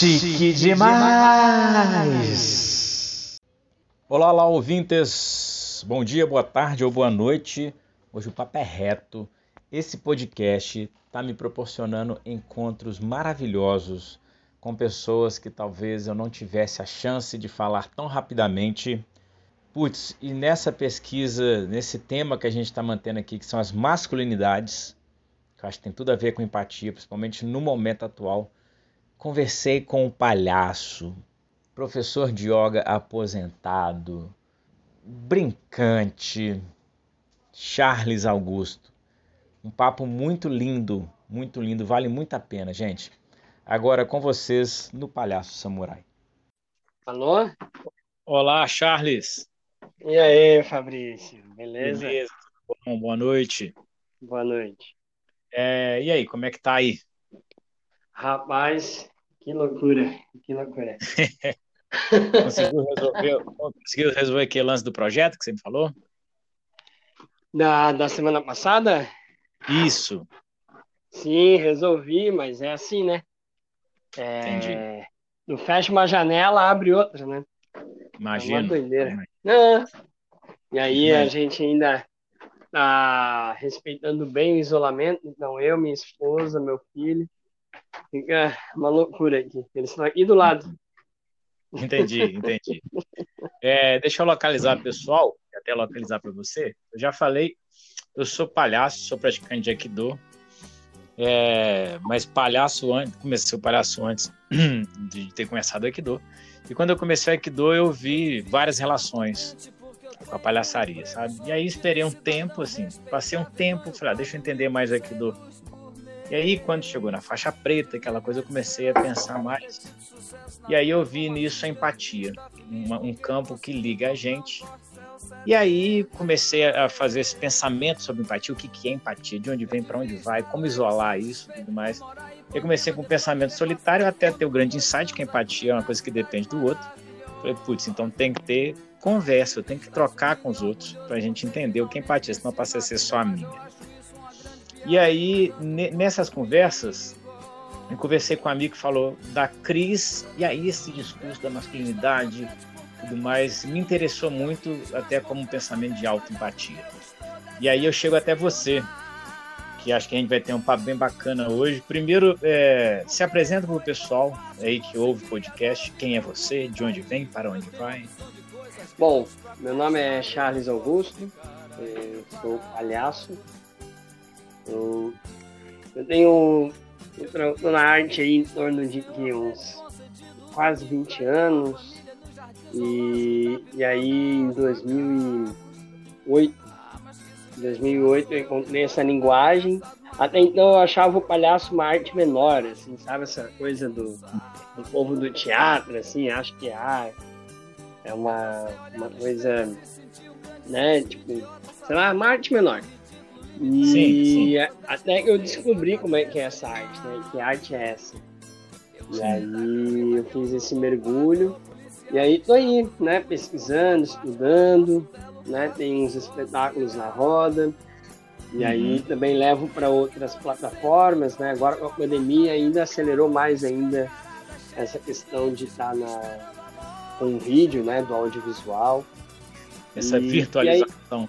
Chique demais! Olá, olá, ouvintes! Bom dia, boa tarde ou boa noite. Hoje o papo é reto. Esse podcast está me proporcionando encontros maravilhosos com pessoas que talvez eu não tivesse a chance de falar tão rapidamente. Putz, e nessa pesquisa, nesse tema que a gente está mantendo aqui, que são as masculinidades, que eu acho que tem tudo a ver com empatia, principalmente no momento atual, conversei com um palhaço, professor de yoga aposentado, brincante, Charles Augusto. Um papo muito lindo, muito lindo, vale muito a pena, gente. Agora com vocês no Palhaço Samurai. Alô? Olá, Charles. E aí, Fabrício? Beleza? Beleza. Bom, boa noite. Boa noite. É, e aí, como é que tá aí? Rapaz, que loucura, que loucura. conseguiu, resolver, conseguiu resolver aquele lance do projeto que você me falou? Da, da semana passada? Isso. Sim, resolvi, mas é assim, né? É, Entendi. Não fecha uma janela, abre outra, né? Imagina. É uma doideira. E aí a gente ainda tá respeitando bem o isolamento, então eu, minha esposa, meu filho, fica uma loucura aqui. Eles estão aqui do lado. Entendi, entendi. É, deixa eu localizar pessoal, até localizar para você. Eu já falei, eu sou palhaço, sou praticante de Aikido, é, mas palhaço antes, comecei o palhaço antes de ter começado Aikido. E quando eu comecei Aikido, eu vi várias relações com a palhaçaria, sabe? E aí esperei um tempo, assim, passei um tempo, falei, ah, deixa eu entender mais Aikido. E aí, quando chegou na faixa preta, aquela coisa, eu comecei a pensar mais. E aí eu vi nisso a empatia, uma, um campo que liga a gente. E aí comecei a fazer esse pensamento sobre empatia, o que, que é empatia, de onde vem, para onde vai, como isolar isso e tudo mais. Eu comecei com um pensamento solitário até ter o grande insight que a empatia é uma coisa que depende do outro. Falei, putz, então tem que ter conversa, eu tenho que trocar com os outros para a gente entender o que é empatia, senão passa a ser só a minha. E aí, nessas conversas, eu conversei com um amigo que falou da Cris, e aí esse discurso da masculinidade tudo mais me interessou muito, até como um pensamento de autoempatia. E aí eu chego até você, que acho que a gente vai ter um papo bem bacana hoje. Primeiro, é, se apresenta para o pessoal aí que ouve o podcast, quem é você, de onde vem, para onde vai. Bom, meu nome é Charles Augusto, sou palhaço, eu, eu tenho. Eu tô na arte aí em torno de, de uns quase 20 anos. E, e aí em 2008, 2008 eu encontrei essa linguagem. Até então eu achava o palhaço uma arte menor, assim, sabe? Essa coisa do, do povo do teatro, assim, acho que ah, é uma, uma coisa, né? Tipo, sei lá, uma arte menor. E Sim, sim. até que eu descobri como é que é essa arte, né? Que arte é essa. E aí eu fiz esse mergulho. E aí tô aí, né? Pesquisando, estudando, né? Tem uns espetáculos na roda. E aí Uhum. também levo para outras plataformas, né? Agora com a pandemia ainda acelerou mais ainda essa questão de estar na com vídeo, né? Do audiovisual. Essa E- virtualização.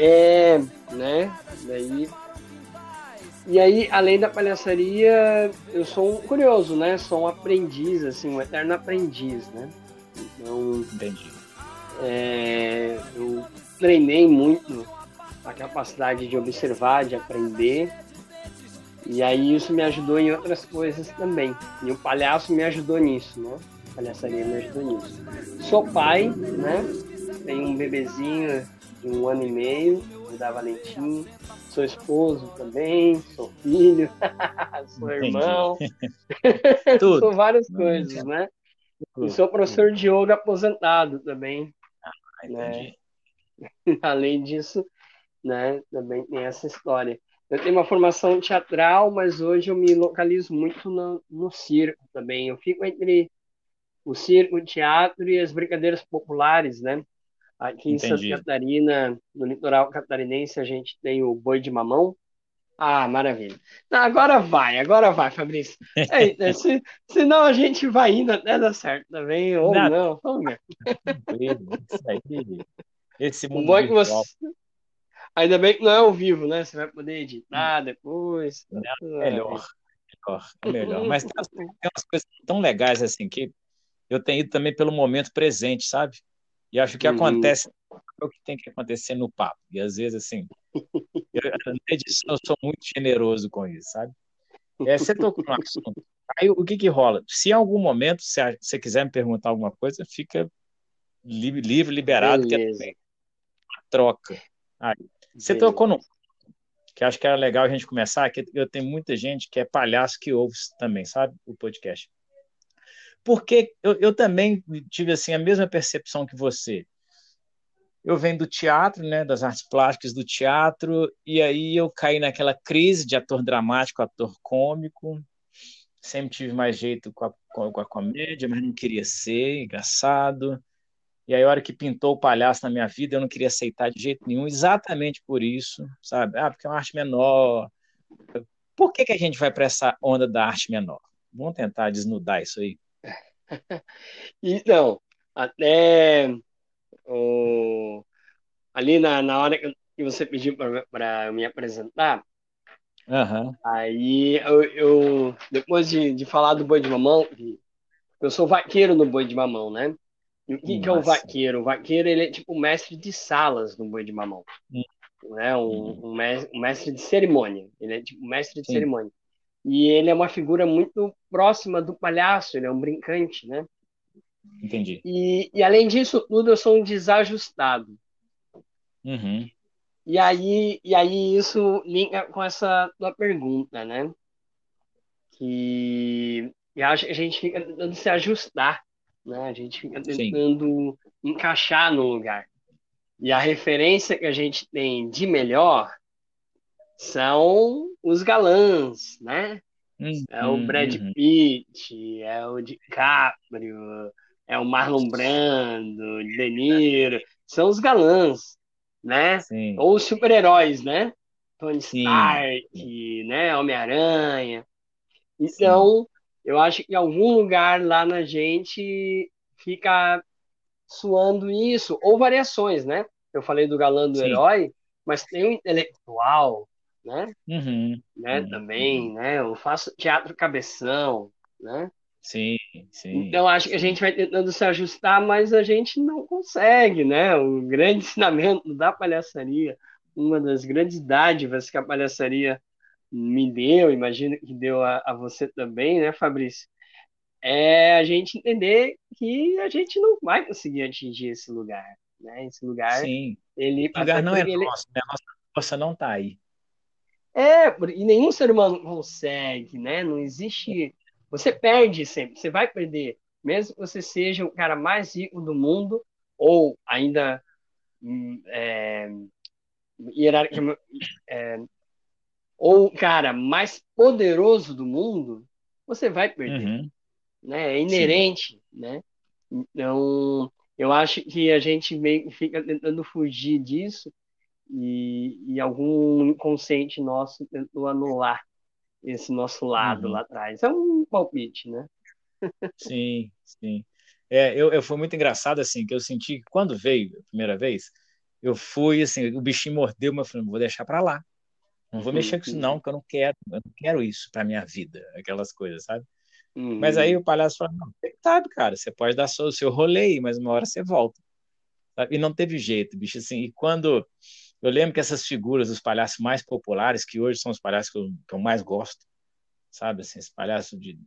É, né? Daí. E aí, além da palhaçaria, eu sou um curioso, né? Sou um aprendiz, assim, um eterno aprendiz, né? Então, Entendi. é, eu treinei muito a capacidade de observar, de aprender. E aí isso me ajudou em outras coisas também. E o palhaço me ajudou nisso, né? Palhaçaria me ajudou nisso. Sou pai, né? Tenho um bebezinho de um ano e meio, da Valentim. Sou esposo também, sou filho, sou irmão. Tudo. sou várias coisas, né? E sou professor de yoga aposentado também. Ah, Entendi. Além disso, né, também tem essa história. Eu tenho uma formação teatral, mas hoje eu me localizo muito no, no circo também. Eu fico entre o circo, o teatro e as brincadeiras populares, né? Aqui em Santa Entendi. Catarina, no litoral catarinense, a gente tem o boi de mamão, Ah, maravilha. Não, agora vai, agora vai, Fabrício. É, se, senão a gente vai indo até dar certo também, ou não. não. Vamos ver. Isso aí. Esse mundo Bom é você... Ainda bem que não é ao vivo, né? Você vai poder editar depois. É melhor, melhor, é melhor. Mas tem umas, tem umas coisas tão legais assim que eu tenho ido também pelo momento presente, sabe? E acho que uhum. acontece é o que tem que acontecer no papo. E às vezes, assim, eu, na edição eu sou muito generoso com isso, sabe? É, você tocou no assunto. Aí o que que rola? Se em algum momento você, você quiser me perguntar alguma coisa, fica livre, livre liberado, Beleza. que é troca. Aí, você Beleza. tocou no que acho que era legal a gente começar, que eu tenho muita gente que é palhaço que ouve também, sabe? O podcast. Porque eu, eu também tive assim a mesma percepção que você eu venho do teatro, né, das artes plásticas do teatro, e aí eu caí naquela crise de ator dramático, ator cômico. Sempre tive mais jeito com a, com a comédia, mas não queria ser engraçado. E aí, a hora que pintou o palhaço na minha vida, eu não queria aceitar de jeito nenhum, exatamente por isso, sabe? Ah, porque é uma arte menor. Por que, que a gente vai para essa onda da arte menor? Vamos tentar desnudar isso aí. Então, até o, ali na, na hora que você pediu para me apresentar, uhum. aí eu, eu, depois de, de falar do boi de mamão, eu sou vaqueiro no boi de mamão, né? E o que, que é o vaqueiro? O vaqueiro ele é tipo o mestre de salas no boi de mamão. Hum. Né? Um, hum. um, mestre, um, mestre, de cerimônia. Ele é tipo mestre de Sim. cerimônia. E ele é uma figura muito próxima do palhaço, ele é um brincante, né? Entendi. E, e além disso tudo, eu sou um desajustado. Uhum. E aí, e aí isso linka com essa tua pergunta, né? Que a gente fica tentando se ajustar, né? A gente fica tentando Sim. encaixar no lugar. E a referência que a gente tem de melhor são os galãs, né? Uhum, é o Brad uhum. Pitt, é o DiCaprio, é o Marlon Brando, De Niro, são os galãs, né? Sim. Ou os super-heróis, né? Tony Sim. Stark, né? Homem-Aranha. Então, Sim. eu acho que em algum lugar lá na gente fica suando isso, ou variações, né? Eu falei do galã do herói, mas tem o intelectual, né? Uhum. né? Uhum. Também, né? Eu faço teatro cabeção, né? Sim, sim. Então acho que a gente vai tentando se ajustar, mas a gente não consegue, né? O grande ensinamento da palhaçaria, uma das grandes dádivas que a palhaçaria me deu, imagino que deu a, a você também, né, Fabrício? É a gente entender que a gente não vai conseguir atingir esse lugar, né? Esse lugar, sim. ele o lugar não é ele... nosso, né? a nossa força não está aí. É, e nenhum ser humano consegue, né? Não existe você perde sempre, você vai perder. Mesmo que você seja o cara mais rico do mundo, ou ainda hum, é, é, ou o cara mais poderoso do mundo, você vai perder. Uhum. Né? É inerente, Sim. né? Então, eu acho que a gente meio fica tentando fugir disso e, e algum inconsciente nosso tentou anular esse nosso lado uhum. lá atrás. É um palpite, né? sim, sim. É, eu, eu foi muito engraçado assim que eu senti que quando veio a primeira vez, eu fui assim, o bichinho mordeu, mas eu falei, vou deixar para lá. Não vou uhum. mexer com isso não, porque eu não quero, eu não quero isso para minha vida, aquelas coisas, sabe? Uhum. Mas aí uhum. o palhaço falou, não, você sabe, cara, você pode dar o seu rolê, mas uma hora você volta. Sabe? E não teve jeito, bicho, assim, e quando eu lembro que essas figuras dos palhaços mais populares, que hoje são os palhaços que eu, que eu mais gosto, sabe? Assim, esses palhaços de,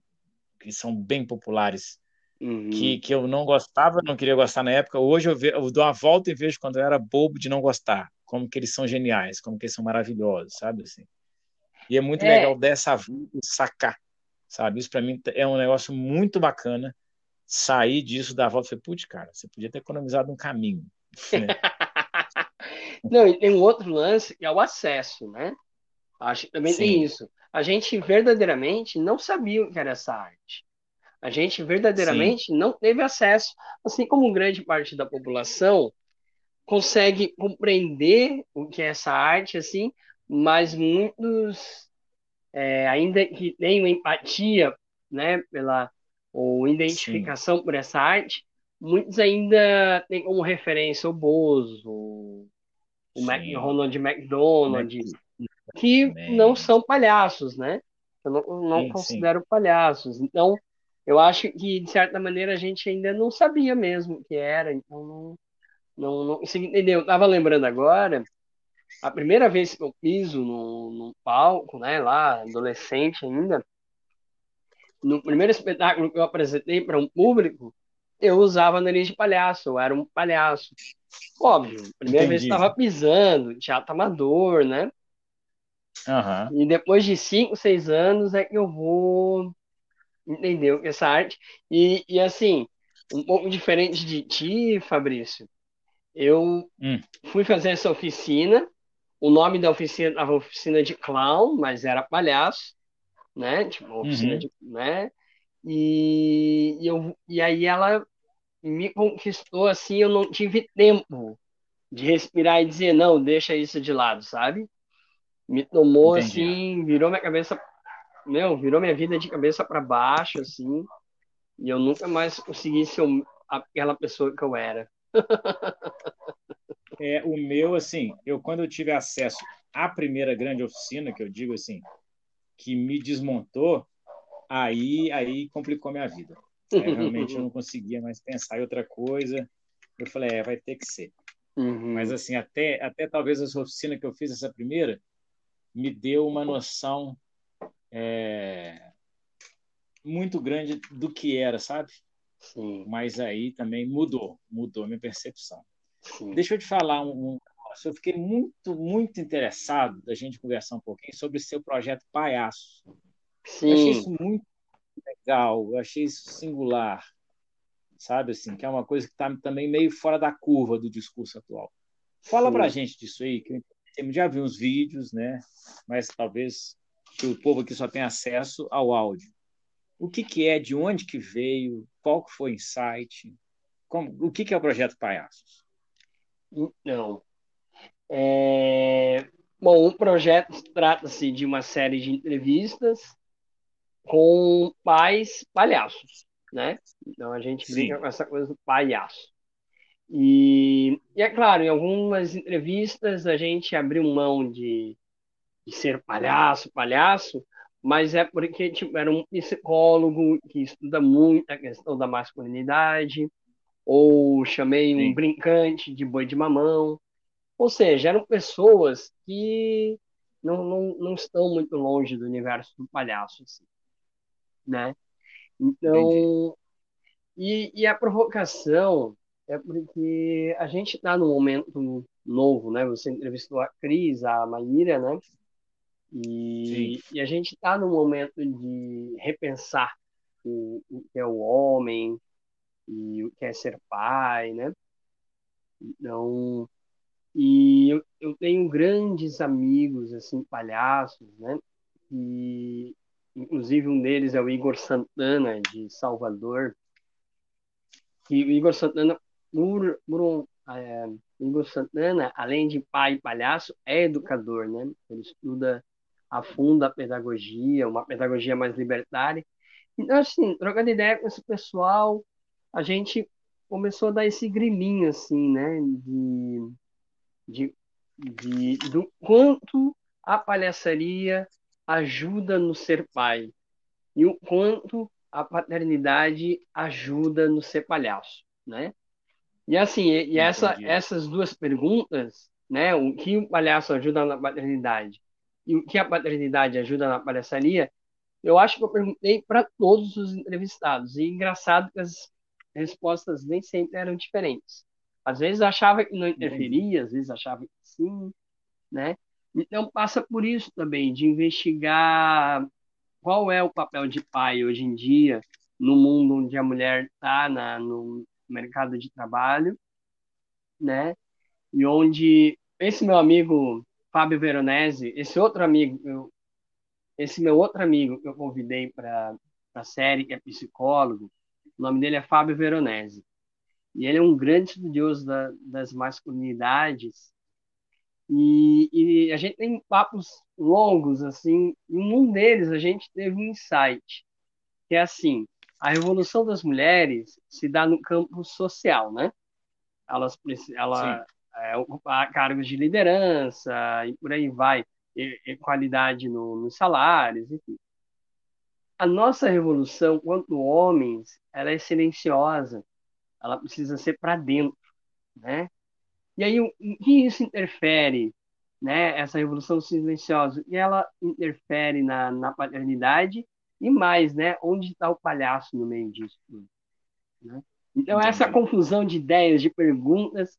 que são bem populares, uhum. que, que eu não gostava, não queria gostar na época. Hoje eu, ve, eu dou uma volta e vejo quando eu era bobo de não gostar, como que eles são geniais, como que eles são maravilhosos, sabe? Assim. E é muito é. legal dessa vida sacar, sabe? Isso para mim é um negócio muito bacana. Sair disso, dar a volta e falei, putz, cara, você podia ter economizado um caminho. Né? Não, e tem um outro lance que é o acesso, né? Acho que também Sim. tem isso. A gente verdadeiramente não sabia o que era essa arte. A gente verdadeiramente Sim. não teve acesso, assim como grande parte da população consegue compreender o que é essa arte, assim, mas muitos é, ainda que tenham empatia, né, pela ou identificação Sim. por essa arte, muitos ainda têm como referência o Bozo, o, Mac, Ronald McDonald, que não são palhaços, né? Eu não, não sim, considero sim. palhaços. Então, eu acho que, de certa maneira, a gente ainda não sabia mesmo o que era. Então, não, não, não entendeu? Eu tava lembrando agora, a primeira vez que eu piso no, no palco, né, lá, adolescente ainda, no primeiro espetáculo que eu apresentei para um público, eu usava nariz de palhaço, eu era um palhaço. Óbvio, primeira Entendi. vez estava pisando, teatro amador, né? Uhum. E depois de cinco, seis anos é que eu vou entender essa arte. E, e assim, um pouco diferente de ti, Fabrício, eu hum. fui fazer essa oficina. O nome da oficina estava oficina de clown, mas era palhaço, né? Tipo, oficina uhum. de, né? E, e, eu, e aí ela me conquistou assim, eu não tive tempo de respirar e dizer, não, deixa isso de lado, sabe? Me tomou Entendi. assim, virou minha cabeça, meu, virou minha vida de cabeça para baixo, assim, e eu nunca mais consegui ser aquela pessoa que eu era. é, o meu, assim, eu quando eu tive acesso à primeira grande oficina, que eu digo assim, que me desmontou, aí, aí complicou minha vida. Aí, realmente eu não conseguia mais pensar em outra coisa. Eu falei, é, vai ter que ser. Uhum. Mas assim, até, até talvez essa oficina que eu fiz, essa primeira, me deu uma noção é, muito grande do que era, sabe? Sim. Mas aí também mudou, mudou minha percepção. Sim. Deixa eu te falar um, um eu fiquei muito, muito interessado da gente conversar um pouquinho sobre o seu projeto Palhaço. Sim. Eu achei isso muito legal, eu achei isso singular, sabe assim, que é uma coisa que está também meio fora da curva do discurso atual. Fala para a gente disso aí, que eu já vi uns vídeos, né? Mas talvez que o povo aqui só tem acesso ao áudio. O que, que é, de onde que veio, qual que foi o insight, como, o que, que é o Projeto Palhaços? Então, é... bom, o projeto trata-se de uma série de entrevistas com pais palhaços, né? Então a gente brinca Sim. com essa coisa do palhaço. E, e, é claro, em algumas entrevistas a gente abriu mão de, de ser palhaço, palhaço, mas é porque tipo, era um psicólogo que estuda muito a questão da masculinidade, ou chamei um brincante de boi de mamão. Ou seja, eram pessoas que não, não, não estão muito longe do universo do palhaço. Assim né? Então, e, e, a provocação é porque a gente está num momento novo, né? Você entrevistou a Cris, a Maíra, né? E, e a gente está num momento de repensar o, o, que é o homem e o que é ser pai, né? Então, e eu, eu tenho grandes amigos, assim, palhaços, né? E inclusive um deles é o Igor Santana, de Salvador. E o Igor Santana, por, por um, é, Igor Santana, além de pai e palhaço, é educador, né? Ele estuda a fundo a pedagogia, uma pedagogia mais libertária. Então, assim, trocando ideia com esse pessoal, a gente começou a dar esse griminho, assim, né? De, de, de, do quanto a palhaçaria ajuda no ser pai e o quanto a paternidade ajuda no ser palhaço, né? E assim, e, essa, essas duas perguntas, né? O que o palhaço ajuda na paternidade e o que a paternidade ajuda na palhaçaria, eu acho que eu perguntei para todos os entrevistados. E engraçado que as respostas nem sempre eram diferentes. Às vezes achava que não interferia, às vezes achava que sim, né? Então passa por isso também, de investigar qual é o papel de pai hoje em dia no mundo onde a mulher está no mercado de trabalho, né? E onde esse meu amigo Fábio Veronese, esse outro amigo, eu, esse meu outro amigo que eu convidei para a série, que é psicólogo, o nome dele é Fábio Veronese. E ele é um grande estudioso da, das masculinidades E, e a gente tem papos longos, assim, e um deles a gente teve um insight, que é assim, a revolução das mulheres se dá no campo social, né? Elas, ela é, ocupar cargos de liderança e por aí vai, equalidade no, nos salários, enfim. A nossa revolução, quanto homens, ela é silenciosa, ela precisa ser para dentro, né? E aí, o que isso interfere, né? Essa revolução silenciosa, e ela interfere na, na paternidade e mais, né? Onde está o palhaço no meio disso tudo? Né? Então, Entendi. essa confusão de ideias, de perguntas,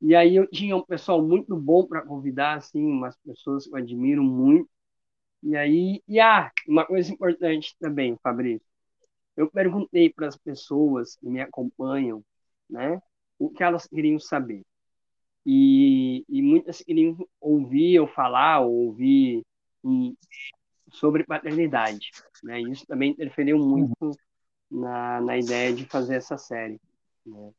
e aí eu tinha um pessoal muito bom para convidar, assim, umas pessoas que eu admiro muito. E aí, e ah, uma coisa importante também, Fabrício. Eu perguntei para as pessoas que me acompanham, né, o que elas queriam saber. E, e muitas queriam ouvir eu falar, ou ouvir um, sobre paternidade, né? Isso também interferiu muito na, na ideia de fazer essa série. Né?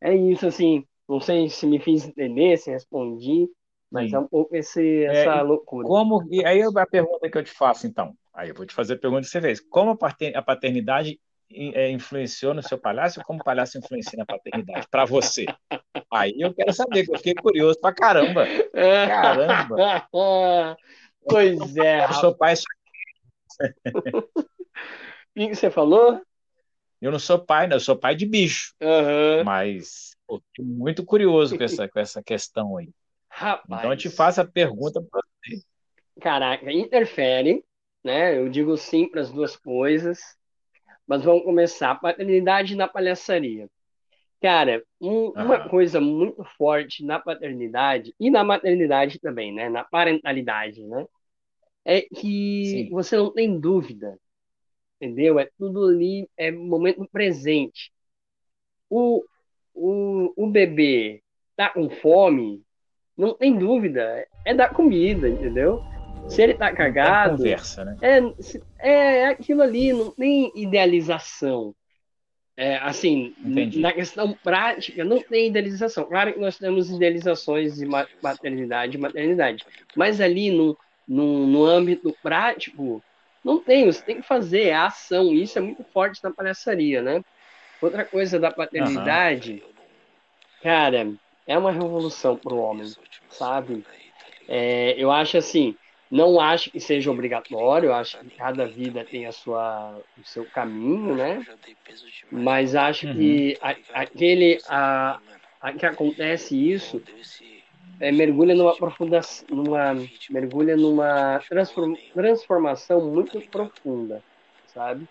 É isso, assim, não sei se me fiz entender, se respondi, mas Sim. é um pouco esse, é, essa é, loucura. Como, e aí a pergunta que eu te faço, então, aí eu vou te fazer a pergunta que você fez. Como a paternidade influenciou no seu palhaço como o palhaço influencia na paternidade? Para você. Aí eu quero saber, que eu fiquei curioso pra caramba. Caramba! Pois é. Eu sou pai. O que você falou? Eu não sou pai, né? Eu sou pai de bicho. Uhum. Mas Pô, muito curioso com essa, com essa questão aí. Rapaz. Então eu te faço a pergunta para você. Caraca, interfere, né? Eu digo sim para as duas coisas. Mas vamos começar. Paternidade na palhaçaria. Cara, um, uma coisa muito forte na paternidade e na maternidade também, né? Na parentalidade, né? É que Sim. você não tem dúvida, entendeu? É tudo ali, é momento presente. O, o, o bebê tá com fome, não tem dúvida, é dar comida, entendeu? Se ele tá cagado. É conversa, né? É, é aquilo ali, não tem idealização. É, assim, Entendi. na questão prática, não tem idealização. Claro que nós temos idealizações de maternidade e maternidade, mas ali no, no, no âmbito prático, não tem. Você tem que fazer a ação. Isso é muito forte na palhaçaria, né? Outra coisa da paternidade, uhum. cara, é uma revolução para o homem, sabe? É, eu acho assim, não acho que seja obrigatório, acho que cada vida tem a sua, o seu caminho, né? Mas acho uhum. que a, aquele a, a, que acontece isso é, mergulha numa profunda, numa mergulha numa transformação muito profunda, sabe?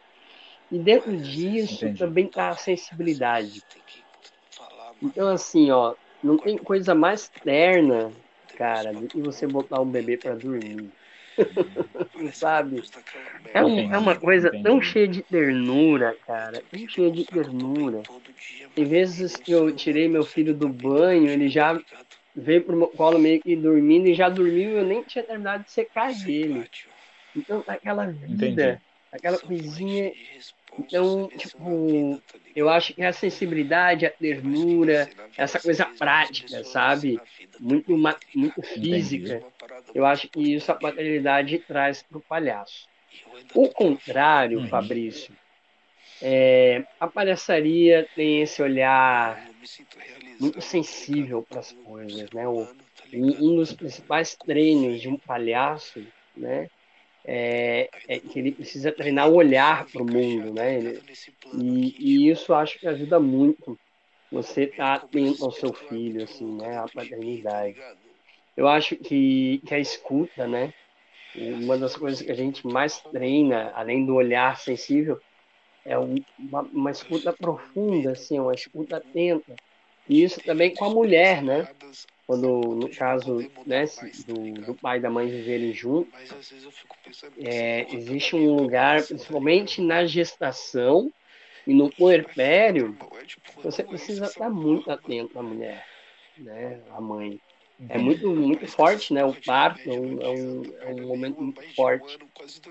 E dentro disso Entendi. também está a sensibilidade. Então, assim, ó, não tem coisa mais terna, cara, que você botar um bebê para dormir. Sabe? É, um, é uma coisa tão cheia de ternura, cara. Tão cheia de ternura. Tem vezes que eu tirei meu filho do banho, ele já veio pro meu colo meio que dormindo e já dormiu e eu nem tinha terminado de secar ele. Então, aquela vida, Entendi. aquela coisinha então, tipo, eu acho que a sensibilidade, a ternura, essa coisa prática, sabe? Muito, muito física, eu acho que isso a paternidade traz para o palhaço. O contrário, uhum. Fabrício, é, a palhaçaria tem esse olhar muito sensível para as coisas, né? O, um dos principais treinos de um palhaço, né? É, é, que ele precisa treinar o olhar para o mundo, né? Ele, e, e, isso acho que ajuda muito você estar tá atento ao seu filho, assim, né? A paternidade. Eu acho que, que a escuta, né? Uma das coisas que a gente mais treina, além do olhar sensível, é uma, uma escuta profunda, assim, uma escuta atenta. E isso também com a mulher, né? Quando no caso né, do, do pai e da mãe viverem juntos, é, existe um lugar, principalmente na gestação e no puerpério, você precisa estar muito atento à mulher, né, à mãe. É muito, muito forte, né? O parto é um, é um, é um momento muito forte.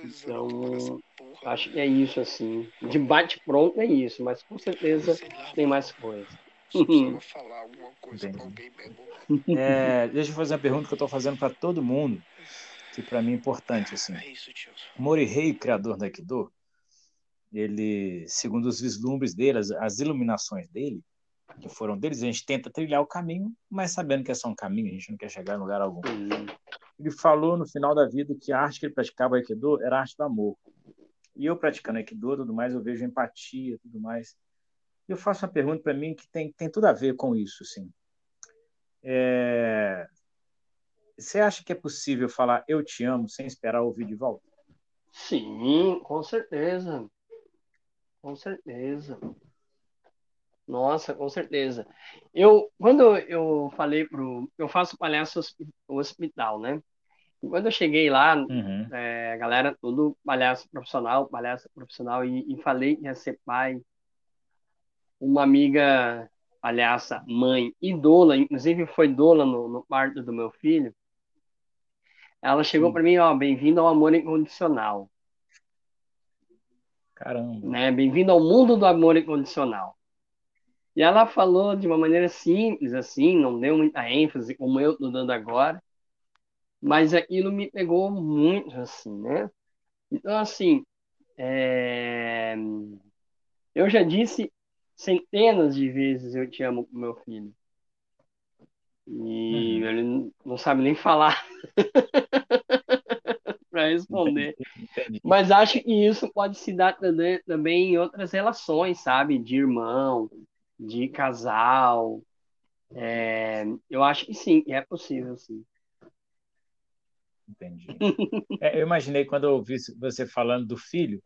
Então, acho que é isso, assim. De bate-pronto é isso, mas com certeza tem mais coisa. Precisava falar alguma coisa para alguém mesmo. É, deixa eu fazer uma pergunta que eu estou fazendo para todo mundo, que para mim é importante. Assim. É isso, tio. Morihei, criador do Aikido, ele, segundo os vislumbres dele, as, as iluminações dele, que foram deles, a gente tenta trilhar o caminho, mas sabendo que é só um caminho, a gente não quer chegar em lugar algum. Ele falou no final da vida que a arte que ele praticava Aikido era a arte do amor. E eu praticando Aikido, tudo mais, eu vejo empatia, tudo mais. Eu faço uma pergunta para mim que tem, tem tudo a ver com isso, assim. É... Você acha que é possível falar eu te amo sem esperar ouvir de volta? Sim, com certeza. Com certeza. Nossa, com certeza. Eu, quando eu falei pro, eu faço palhaço hospital, né? E quando eu cheguei lá, uhum. é, galera, tudo palhaço profissional, palhaço profissional, e, e falei que ia ser pai, uma amiga palhaça, mãe e doula, inclusive foi doula no, no parto do meu filho, ela chegou para mim, ó, bem-vindo ao amor incondicional. Caramba. Né? Bem-vindo ao mundo do amor incondicional. E ela falou de uma maneira simples, assim, não deu muita ênfase, como eu estou dando agora, mas aquilo me pegou muito, assim, né? Então, assim, é... eu já disse centenas de vezes eu te amo pro meu filho. E uhum. ele não sabe nem falar para responder. Entendi. Mas acho que isso pode se dar também em outras relações, sabe? De irmão, de casal. É, eu acho que sim, é possível, sim. Entendi. É, eu imaginei quando eu ouvi você falando do filho,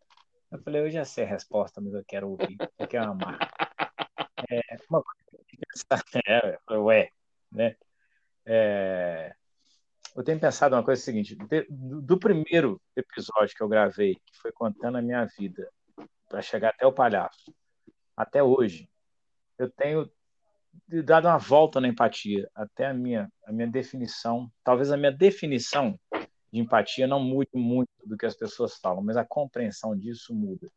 eu falei, eu já sei a resposta, mas eu quero ouvir, eu quero amar. É, uma coisa é, ué, né? É, eu tenho pensado uma coisa seguinte, do, do primeiro episódio que eu gravei, que foi contando a minha vida, para chegar até o palhaço, até hoje, eu tenho dado uma volta na empatia, até a minha, a minha definição, talvez a minha definição de empatia não mude muito do que as pessoas falam, mas a compreensão disso muda.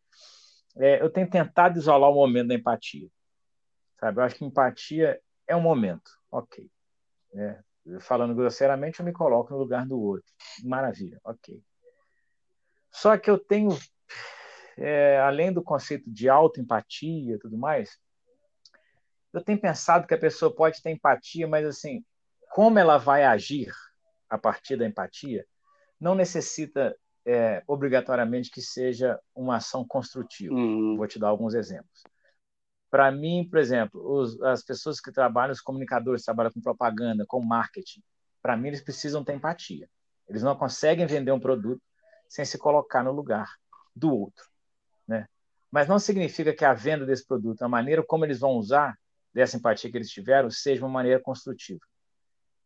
É, eu tenho tentado isolar o momento da empatia, sabe? Eu acho que empatia é um momento, ok. É, falando grosseiramente, eu me coloco no lugar do outro, maravilha, ok. Só que eu tenho, é, além do conceito de autoempatia e tudo mais, eu tenho pensado que a pessoa pode ter empatia, mas assim, como ela vai agir a partir da empatia, não necessita é, obrigatoriamente que seja uma ação construtiva. Uhum. Vou te dar alguns exemplos. Para mim, por exemplo, os, as pessoas que trabalham, os comunicadores trabalham com propaganda, com marketing, para mim eles precisam ter empatia. Eles não conseguem vender um produto sem se colocar no lugar do outro, né? Mas não significa que a venda desse produto, a maneira como eles vão usar, dessa empatia que eles tiveram seja uma maneira construtiva.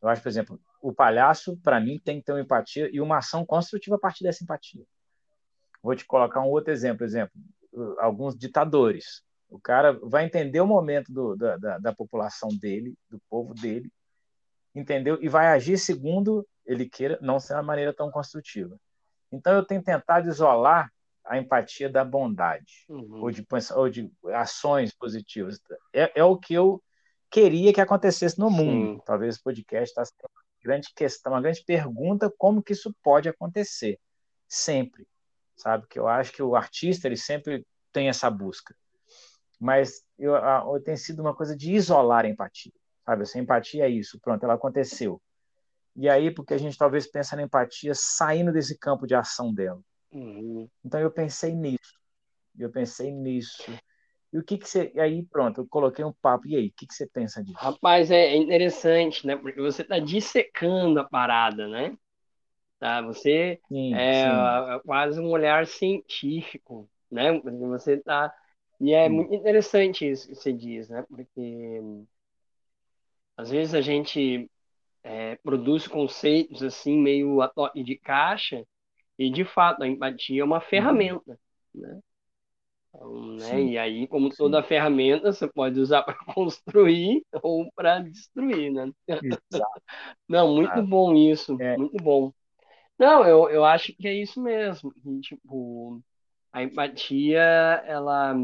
Eu acho, por exemplo, o palhaço, para mim, tem que ter uma empatia e uma ação construtiva a partir dessa empatia. Vou te colocar um outro exemplo, exemplo, alguns ditadores. O cara vai entender o momento do, da, da, da população dele, do povo dele, entendeu? E vai agir segundo ele queira, não ser uma maneira tão construtiva. Então eu tenho tentado isolar a empatia da bondade, uhum. ou, de, ou de ações positivas. É, é o que eu queria que acontecesse no mundo. Sim. Talvez o podcast está sendo grande questão, uma grande pergunta, como que isso pode acontecer? Sempre, sabe? Que eu acho que o artista, ele sempre tem essa busca. Mas eu, eu tem sido uma coisa de isolar a empatia, sabe? Essa empatia é isso, pronto, ela aconteceu. E aí, porque a gente talvez pensa na empatia saindo desse campo de ação dela. Uhum. Então eu pensei nisso. Eu pensei nisso. E o que que você. E aí, pronto, eu coloquei um papo. E aí, o que que você pensa disso? Rapaz, é interessante, né? Porque você está dissecando a parada, né? Tá? Você sim, é sim. quase um olhar científico, né? Você está. E é sim. muito interessante isso que você diz, né? Porque às vezes a gente é, produz conceitos assim, meio a toque de caixa, e, de fato, a empatia é uma ferramenta, né? Então, né? E aí, como Sim. toda ferramenta, você pode usar para construir ou para destruir, né? Exato. Não, muito bom isso, é. muito bom. Não, eu, eu acho que é isso mesmo. tipo, a empatia, ela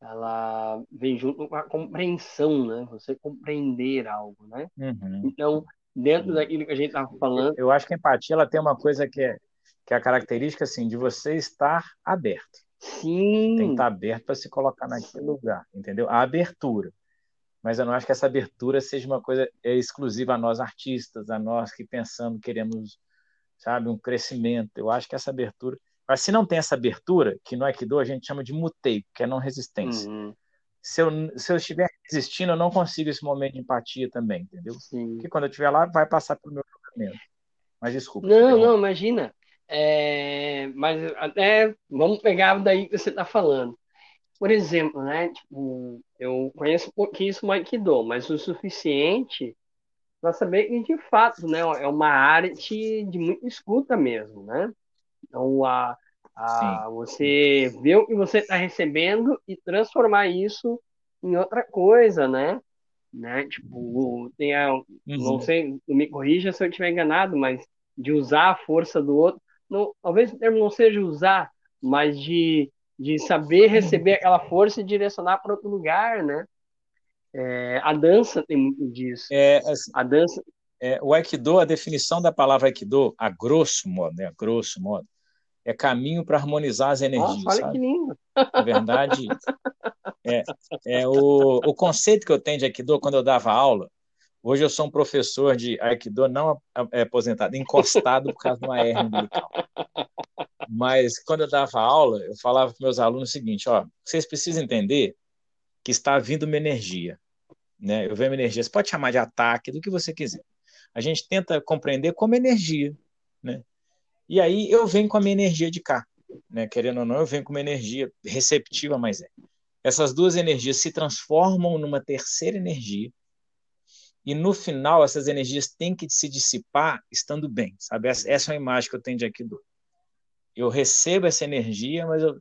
ela vem junto com a compreensão, né? Você compreender algo, né? Uhum. Então, dentro daquilo que a gente estava falando. Eu acho que a empatia ela tem uma coisa que é, que é a característica assim, de você estar aberto. Sim. Tem que estar aberto para se colocar naquele lugar, entendeu? A abertura. Mas eu não acho que essa abertura seja uma coisa é, exclusiva a nós artistas, a nós que pensamos, queremos, sabe, um crescimento. Eu acho que essa abertura. Mas se não tem essa abertura, que no Aikido a gente chama de mutei, que é não resistência. Uhum. Se eu, se eu estiver resistindo, eu não consigo esse momento de empatia também, entendeu? Sim. Porque quando eu estiver lá, vai passar pelo meu julgamento. Mas desculpa. Não, não, imagina. É, mas até vamos pegar daí que você está falando. Por exemplo, né? Tipo, eu conheço pouquíssimo Aikido, mas o suficiente para saber que de fato, né, é uma arte de muita escuta mesmo, né? Então, a, a você ver o que você está recebendo e transformar isso em outra coisa, né? né? Tipo, tem a, uhum. não sei, me corrija se eu estiver enganado, mas de usar a força do outro não, talvez o termo não seja usar, mas de, de saber receber aquela força e direcionar para outro lugar, né? É, a dança tem muito disso. É, assim, a dança. É, o Aikido, a definição da palavra Aikido, a grosso modo, né, a grosso modo, é caminho para harmonizar as energias. Nossa, olha sabe? que lindo. Na verdade, é, é o, o conceito que eu tenho de Aikido quando eu dava aula Hoje eu sou um professor de Aikido não é aposentado, encostado por causa de uma hernia umbilical. Mas quando eu dava aula, eu falava para meus alunos o seguinte: ó, vocês precisam entender que está vindo uma energia. Né? Eu vejo uma energia, você pode chamar de ataque, do que você quiser. A gente tenta compreender como energia. Né? E aí eu venho com a minha energia de cá. Né? Querendo ou não, eu venho com uma energia receptiva, mas é. Essas duas energias se transformam numa terceira energia e no final, essas energias têm que se dissipar estando bem, sabe? Essa, essa é a imagem que eu tenho de Aikido. Eu recebo essa energia, mas eu,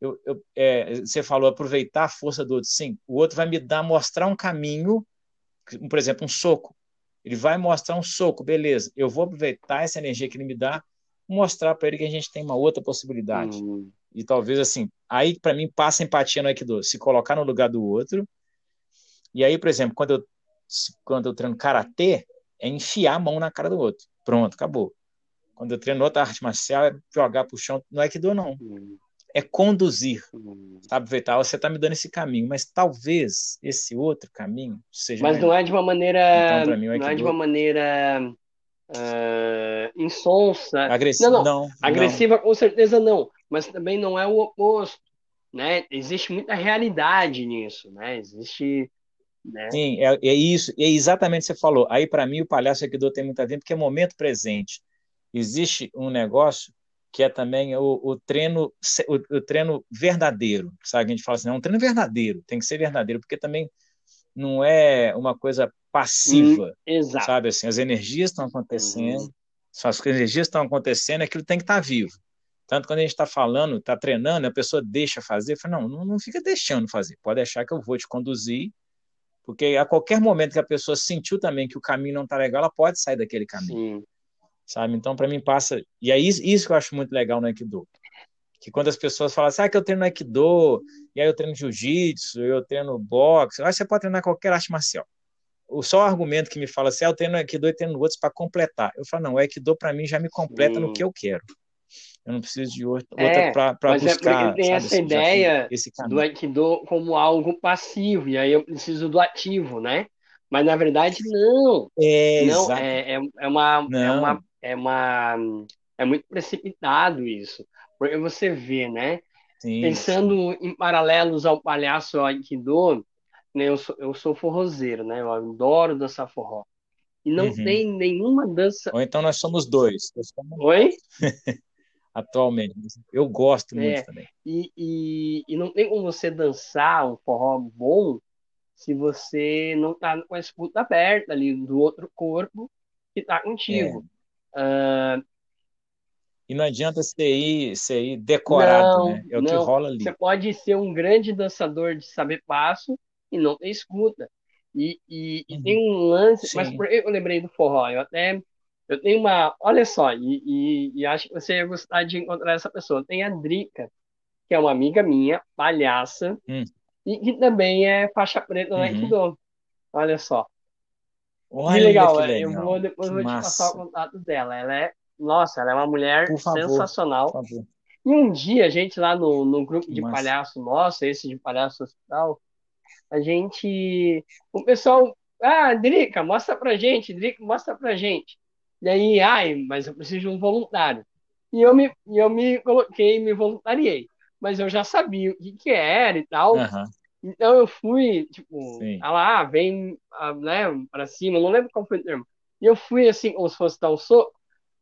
eu, eu é, você falou aproveitar a força do outro. Sim, o outro vai me dar, mostrar um caminho, por exemplo, um soco. Ele vai mostrar um soco, beleza. Eu vou aproveitar essa energia que ele me dá, mostrar para ele que a gente tem uma outra possibilidade. Uhum. E talvez assim, aí para mim passa empatia no Aikido, se colocar no lugar do outro. E aí, por exemplo, quando eu quando eu treino karatê, é enfiar a mão na cara do outro. Pronto, acabou. Quando eu treino outra arte marcial, é jogar pro chão. Não é que dou, não. É conduzir. Sabe, Aproveitar, você está me dando esse caminho, mas talvez esse outro caminho seja. Mas melhor. não é de uma maneira. Então, mim, não é de uma maneira. Uh, insonsa. Agressiva. Não, não. não Agressiva, não. com certeza não. Mas também não é o oposto. Né? Existe muita realidade nisso. Né? Existe né? Sim, é, é isso, é exatamente o que você falou. Aí, para mim, o palhaço Aikido tem muito a ver, porque é momento presente. Existe um negócio que é também o, o treino o, o, treino verdadeiro, sabe? A gente fala assim, é um treino verdadeiro, tem que ser verdadeiro, porque também não é uma coisa passiva, hum, sabe? Assim, as energias estão acontecendo, uhum. as energias estão acontecendo, aquilo tem que estar tá vivo. Tanto quando a gente está falando, está treinando, a pessoa deixa fazer, fala, não, não, não fica deixando fazer, pode deixar que eu vou te conduzir porque a qualquer momento que a pessoa sentiu também que o caminho não está legal, ela pode sair daquele caminho. Sim. Sabe? Então, para mim, passa. E é isso, isso que eu acho muito legal no Aikido. Que quando as pessoas falam assim, ah, que eu treino Aikido, e aí eu treino Jiu-Jitsu, eu treino boxe, aí você pode treinar qualquer arte marcial. O só o argumento que me fala assim, ah, eu treino Aikido e treino outros para completar. Eu falo, não, o Aikido para mim já me completa no que eu quero. Eu não preciso de outra, é, para buscar. É tem essa ideia do Aikido como algo passivo, e aí eu preciso do ativo, né? Mas na verdade, não. É, não, é, é, é, uma, é não. é uma. É uma. É muito precipitado isso. Porque você vê, né? Sim, Pensando sim. em paralelos ao palhaço Aikido, né, eu, sou, eu sou forrozeiro, né? Eu adoro dançar forró. E não uhum. tem nenhuma dança. Ou então nós somos dois. Somos... Oi? atualmente. Eu gosto muito é, também. E, e, e, não tem como você dançar um forró bom se você não está com a escuta aberta ali do outro corpo que está contigo. É. Uh, e não adianta você ir, você ir decorado, não, né? É o não. que rola ali. Você pode ser um grande dançador de saber passo e não ter escuta. E, e, uhum. e tem um lance, Sim. mas por que eu lembrei do forró? Eu até eu tenho uma. Olha só, e, e, e, acho que você ia gostar de encontrar essa pessoa. Tem a Drica, que é uma amiga minha, palhaça, hum. e que também é faixa preta no Aikido. Uhum. Olha só. Olha que legal, que legal. eu vou depois vou te passar o contato dela. Ela é, nossa, ela é uma mulher favor, sensacional. E um dia a gente lá no, no grupo de palhaço nosso, esse de palhaço hospital, a gente, o pessoal, ah, Drica, mostra pra gente, Drica, mostra pra gente. E aí, ai, mas eu preciso de um voluntário. E eu me, eu me coloquei, me voluntariei. Mas eu já sabia o que, que era e tal. Uhum. Então eu fui, tipo, ah lá, vem, ah, né, pra cima, não lembro qual foi o termo. E eu fui assim, como se fosse dar um soco,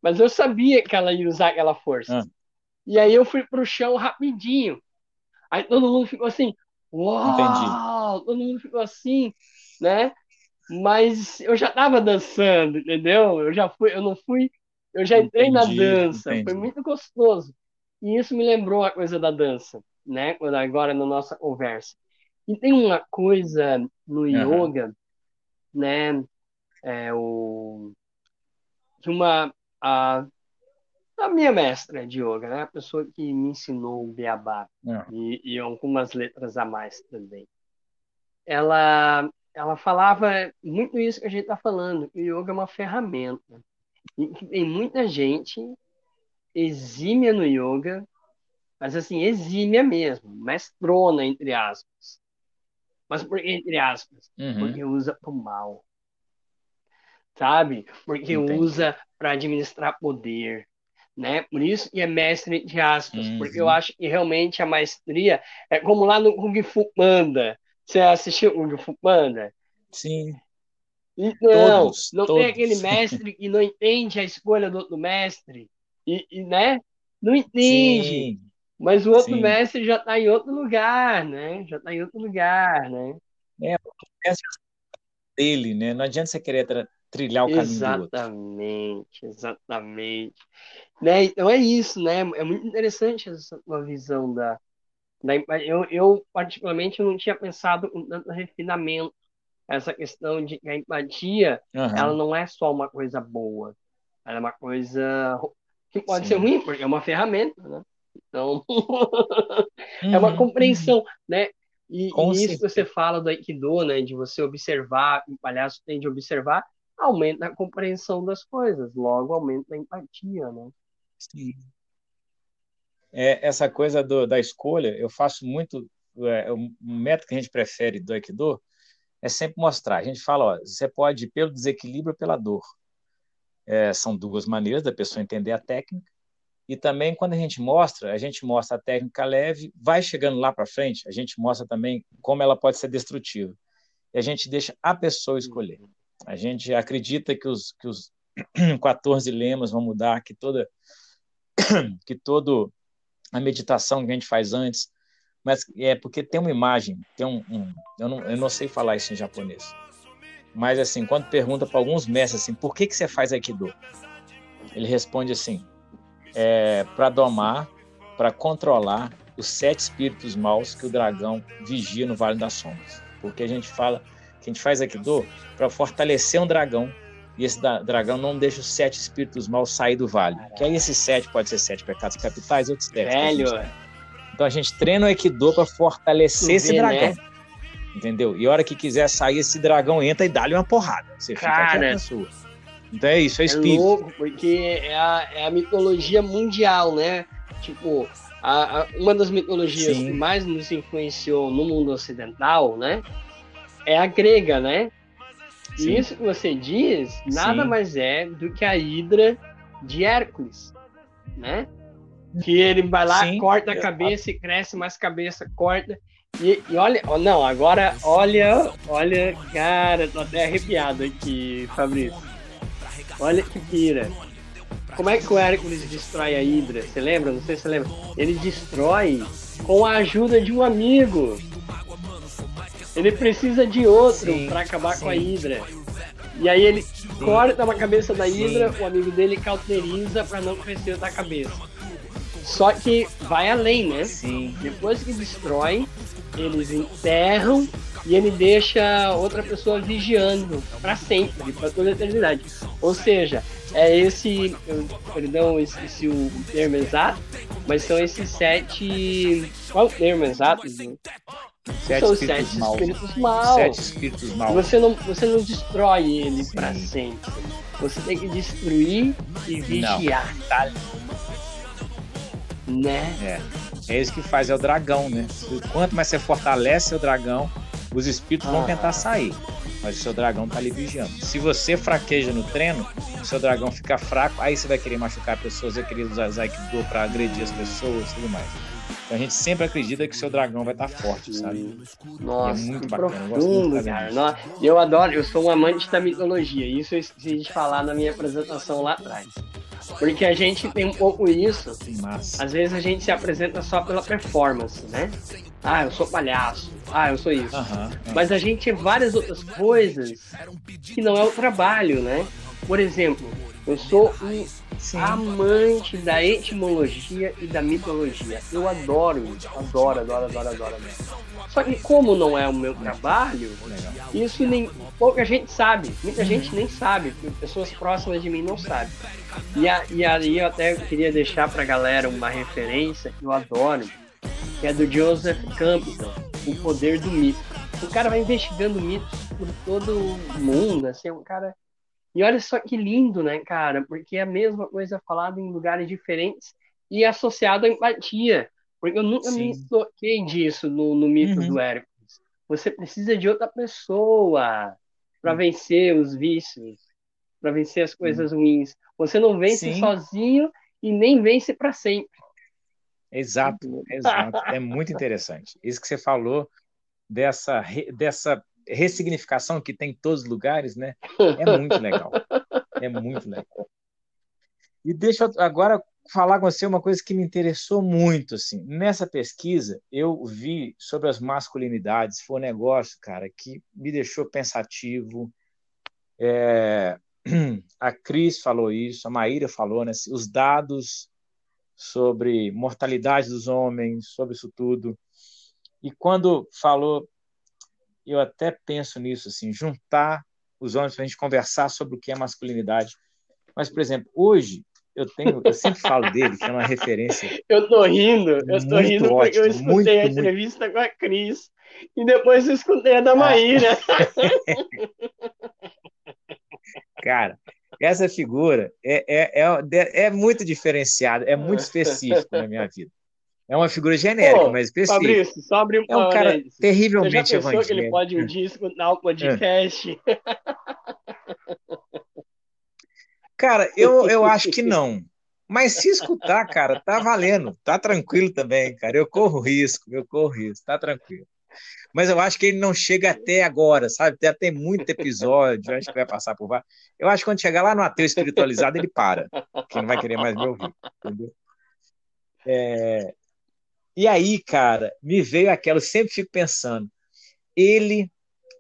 mas eu sabia que ela ia usar aquela força. Uhum. E aí eu fui pro chão rapidinho. Aí todo mundo ficou assim, uau! Entendi. Todo mundo ficou assim, né? Mas eu já tava dançando, entendeu? Eu já fui, eu não fui, eu já entrei entendi, na dança, entendi. foi muito gostoso. E isso me lembrou a coisa da dança, né? Agora na nossa conversa. E tem uma coisa no uhum. yoga, né? É o de uma a, a minha mestra de yoga, né? A pessoa que me ensinou o beabá uhum. e, e algumas letras a mais também. Ela ela falava muito isso que a gente está falando. O yoga é uma ferramenta. E tem muita gente exímia no yoga, mas assim, exímia mesmo, mestrona, entre aspas. Mas por entre aspas? Uhum. Porque usa pro mal. Sabe? Porque Entendi. usa para administrar poder. Né? Por isso que é mestre de aspas, uhum. porque eu acho que realmente a maestria é como lá no Kung Fu Panda. Você assistiu Kung Fu Panda? Sim. Então, todos, não todos. tem aquele mestre que não entende a escolha do outro mestre. E, e né? Não entende. Sim. Mas o outro Sim. mestre já está em outro lugar, né? Já está em outro lugar, né? É, o dele, né? Não adianta você querer trilhar o caminho Exatamente, exatamente. Né? Então é isso, né? É muito interessante essa visão da eu, eu particularmente não tinha pensado com tanto refinamento essa questão de que a empatia uhum. ela não é só uma coisa boa, ela é uma coisa que pode Sim. ser ruim porque é uma ferramenta, né? Então, é uma uhum. compreensão, né? E, e isso que você fala do Aikido, né? De você observar, o palhaço tem de observar, aumenta a compreensão das coisas, logo aumenta a empatia, né? Sim. É, essa coisa do, da escolha, eu faço muito. É, o método que a gente prefere do Aikido é sempre mostrar. A gente fala, ó, você pode ir pelo desequilíbrio ou pela dor. É, são duas maneiras da pessoa entender a técnica. E também, quando a gente mostra, a gente mostra a técnica leve, vai chegando lá para frente, a gente mostra também como ela pode ser destrutiva. E a gente deixa a pessoa escolher. A gente acredita que os, que os 14 lemas vão mudar, que toda que todo a meditação que a gente faz antes, mas é porque tem uma imagem, tem um, um eu, não, eu não sei falar isso em japonês, mas assim, quando pergunta para alguns mestres assim, por que que você faz Aikido? Ele responde assim, é, para domar, para controlar os sete espíritos maus que o dragão vigia no Vale das Sombras. Porque a gente fala que a gente faz Aikido para fortalecer um dragão e esse dragão não deixa os sete espíritos maus sair do vale. Que aí esses sete pode ser sete pecados capitais, outros dez. Velho. Então a gente treina o Aikido para fortalecer esse dragão. Né? Entendeu? E a hora que quiser sair, esse dragão entra e dá-lhe uma porrada. Você Cara, fica aqui sua. Então é isso, é, é espírito. É louco, porque é a, é a mitologia mundial, né? Tipo, a, a, uma das mitologias Sim. que mais nos influenciou no mundo ocidental, né? É a grega, né? Sim. E isso que você diz, nada Sim. mais é do que a Hidra de Hércules, né? Que ele vai lá, Sim. corta a cabeça e cresce mais cabeça, corta. E, e olha, não, agora olha, olha, cara, tô até arrepiado aqui, Fabrício. Olha que pira. Como é que o Hércules destrói a Hydra? Você lembra? Não sei se você lembra. Ele destrói com a ajuda de um amigo. Ele precisa de outro para acabar sim. com a Hydra. E aí ele corta uma cabeça da Hydra, o amigo dele cauteriza para não crescer outra cabeça. Só que vai além, né? Sim. Depois que destrói, eles enterram e ele deixa outra pessoa vigiando para sempre, para toda a eternidade. Ou seja, é esse, eu, perdão, esqueci o termo exato, mas são esses sete. Qual é o termo exato? Sete São espíritos sete maus. espíritos maus. Sete espíritos maus. Você não, você não destrói ele para sempre. Você tem que destruir e vigiar. Não. Tá. Né? É. É isso que faz, é o dragão, né? Quanto mais você fortalece o dragão, os espíritos ah. vão tentar sair. Mas o seu dragão tá ali vigiando. Se você fraqueja no treino, o seu dragão fica fraco, aí você vai querer machucar pessoas, vai querer usar Aikido para agredir as pessoas e tudo mais. Então a gente sempre acredita que seu dragão vai estar tá forte, sabe? Nossa, é muito bacana. Profundo, eu cara. Nossa, eu adoro, eu sou um amante da mitologia. Isso eu esqueci de falar na minha apresentação lá atrás. Porque a gente tem um pouco isso. Massa. Às vezes a gente se apresenta só pela performance, né? Ah, eu sou palhaço. Ah, eu sou isso. Mas a gente tem várias outras coisas que não é o trabalho, né? Por exemplo, eu sou um Sim. amante da etimologia e da mitologia. Eu adoro isso. Adoro, adoro, adoro, adoro. Só que como não é o meu trabalho, isso nem pouca gente sabe. Muita gente nem sabe. Pessoas próximas de mim não sabem. E, a, e aí eu até queria deixar pra galera uma referência que eu adoro, que é do Joseph Campbell, O Poder do Mito. O cara vai investigando mitos por todo o mundo, assim, é um cara e olha só que lindo, né, cara? Porque é a mesma coisa falada em lugares diferentes e associado à empatia. Porque eu nunca Sim. me toquei disso no, no mito uhum. do Hércules. Você precisa de outra pessoa para uhum. vencer os vícios, para vencer as coisas uhum. ruins. Você não vence Sim. sozinho e nem vence para sempre. Exato, exato. é muito interessante. Isso que você falou dessa, dessa ressignificação que tem em todos os lugares, né? É muito legal. É muito legal. E deixa eu agora falar com você uma coisa que me interessou muito, assim. Nessa pesquisa, eu vi sobre as masculinidades, foi um negócio, cara, que me deixou pensativo. É... A Cris falou isso, a Maíra falou, né? Os dados sobre mortalidade dos homens, sobre isso tudo. E quando falou eu até penso nisso, assim, juntar os homens para a gente conversar sobre o que é masculinidade. Mas, por exemplo, hoje eu tenho, eu sempre falo dele, que é uma referência. Eu tô rindo, eu tô rindo ótimo, porque eu escutei muito, a entrevista muito... com a Cris e depois eu escutei a da ah. Maíra. Cara, essa figura é, é, é, é muito diferenciada, é muito específica na minha vida. É uma figura genérica, Pô, mas específica. Fabrício, só abrir um É um cara terrivelmente Você já pensou que ele pode um dia escutar o podcast? Cara, eu, eu acho que não. Mas se escutar, cara, tá valendo. Tá tranquilo também, cara. Eu corro risco, eu corro risco, tá tranquilo. Mas eu acho que ele não chega até agora, sabe? Até tem muito episódio, acho que vai passar por vários. Eu acho que quando chegar lá no ateu espiritualizado, ele para. Que não vai querer mais me ouvir, entendeu? É, e aí, cara, me veio aquela, eu sempre fico pensando, ele.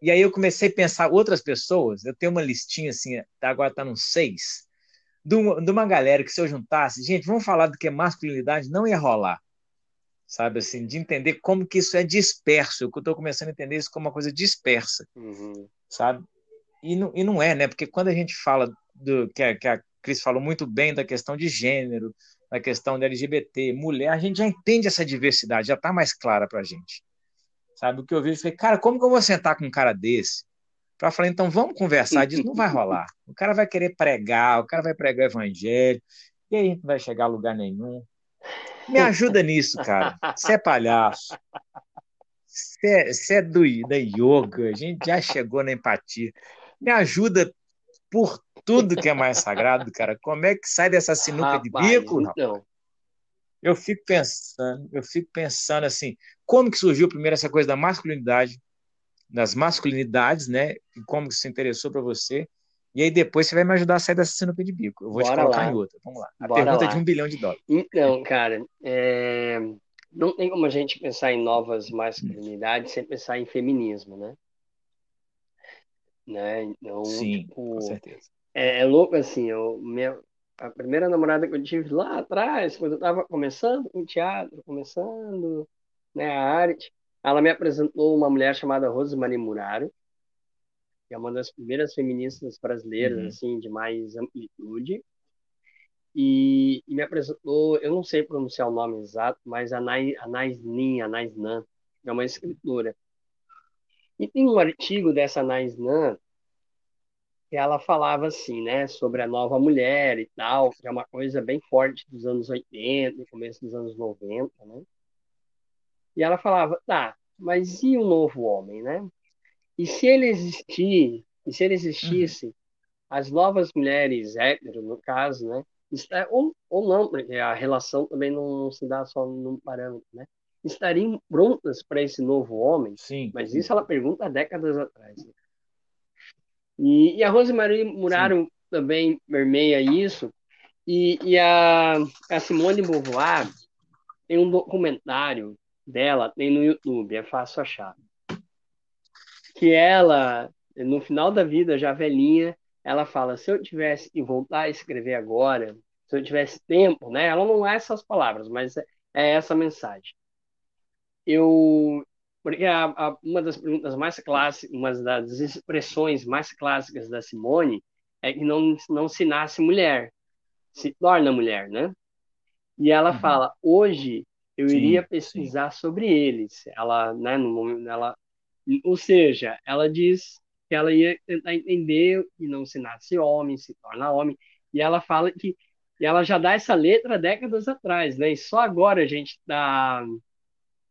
E aí eu comecei a pensar outras pessoas, eu tenho uma listinha assim, agora tá nos seis, de uma, de uma galera que se eu juntasse, gente, vamos falar do que é masculinidade, não ia rolar. Sabe assim, de entender como que isso é disperso. Eu estou começando a entender isso como uma coisa dispersa. Uhum. Sabe? E não, e não é, né? Porque quando a gente fala do que a, que a Cris falou muito bem da questão de gênero, na questão da LGBT, mulher, a gente já entende essa diversidade, já está mais clara para a gente. Sabe? O que eu vejo, eu falei, cara, como que eu vou sentar com um cara desse? Para falar, então vamos conversar disso, não vai rolar. O cara vai querer pregar, o cara vai pregar o evangelho, e aí não vai chegar a lugar nenhum. Me ajuda nisso, cara. Você é palhaço. Você é, é do, da yoga, a gente já chegou na empatia. Me ajuda por tudo que é mais sagrado, cara. Como é que sai dessa sinuca rapaz, de bico? Então. Eu fico pensando, eu fico pensando assim, como que surgiu primeiro essa coisa da masculinidade, das masculinidades, né? E como que se interessou para você? E aí depois você vai me ajudar a sair dessa sinuca de bico. Eu vou Bora te colocar lá. em outra. Vamos lá. A Bora pergunta lá. de um bilhão de dólares. Então, cara, é... não tem como a gente pensar em novas masculinidades sem pensar em feminismo, né? né? Então, Sim, tipo, com certeza. É, é, louco assim, eu, minha, a primeira namorada que eu tive lá atrás, quando eu estava começando com teatro, começando né, a arte, ela me apresentou uma mulher chamada Rosemary Muraro, que é uma das primeiras feministas brasileiras, uhum. assim, de mais amplitude. E, e, me apresentou, eu não sei pronunciar o nome exato, mas a Naisnin, a Naisnan, é uma escritora. E tem um artigo dessa Naisnan que ela falava assim, né, sobre a nova mulher e tal, que é uma coisa bem forte dos anos 80, começo dos anos 90, né? E ela falava, tá, mas e o novo homem, né? E se ele existir, e se ele existisse, uhum. as novas mulheres hétero, no caso, né? Está, ou, ou não, porque a relação também não se dá só num parâmetro, né? Estariam prontas para esse novo homem? Sim. Mas isso ela pergunta há décadas atrás. Né? E, e a Rosemarie Muraro Sim. também permeia isso. E, e a, a Simone Beauvoir tem um documentário dela, tem no YouTube, é fácil achar. Que ela, no final da vida, já velhinha, ela fala: se eu tivesse que voltar a escrever agora, se eu tivesse tempo, né? Ela não é essas palavras, mas é, é essa mensagem. Eu porque a, a, uma das perguntas mais clássicas, uma das expressões mais clássicas da Simone é que não, não se nasce mulher, se torna mulher, né? E ela uhum. fala, hoje eu sim, iria pesquisar sim. sobre eles. Ela, né, no momento, ela, ou seja, ela diz que ela ia tentar entender que não se nasce homem, se torna homem. E ela fala que e ela já dá essa letra décadas atrás, né? E só agora a gente está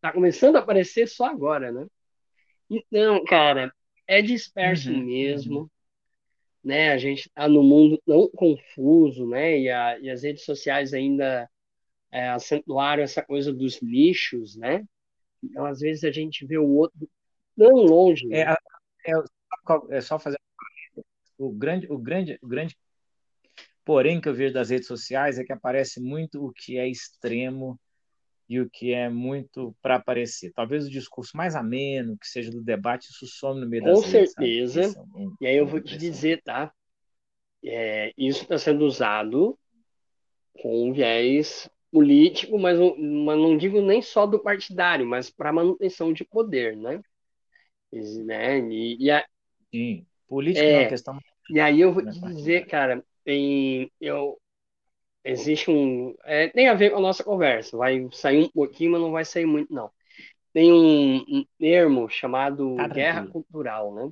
tá começando a aparecer só agora, né? Então, cara, é disperso uhum, mesmo, uhum. né? A gente tá no mundo tão confuso, né? E, a, e as redes sociais ainda é, acentuaram essa coisa dos nichos, né? Então, às vezes a gente vê o outro tão longe. Né? É, é, é só fazer o grande, o grande, o grande porém que eu vejo das redes sociais é que aparece muito o que é extremo e o que é muito para aparecer. Talvez o discurso mais ameno, que seja do debate, isso some no meio Com das certeza. Redes, é e aí eu vou te dizer, tá? É, isso está sendo usado com um viés político, mas, mas não digo nem só do partidário, mas para manutenção de poder, né? E, né? E, e a, Sim, política é, é uma questão. E aí eu vou te dizer, cara, tem, eu, existe um. É, tem a ver com a nossa conversa. Vai sair um pouquinho, mas não vai sair muito, não. Tem um, um termo chamado tá guerra cultural, né?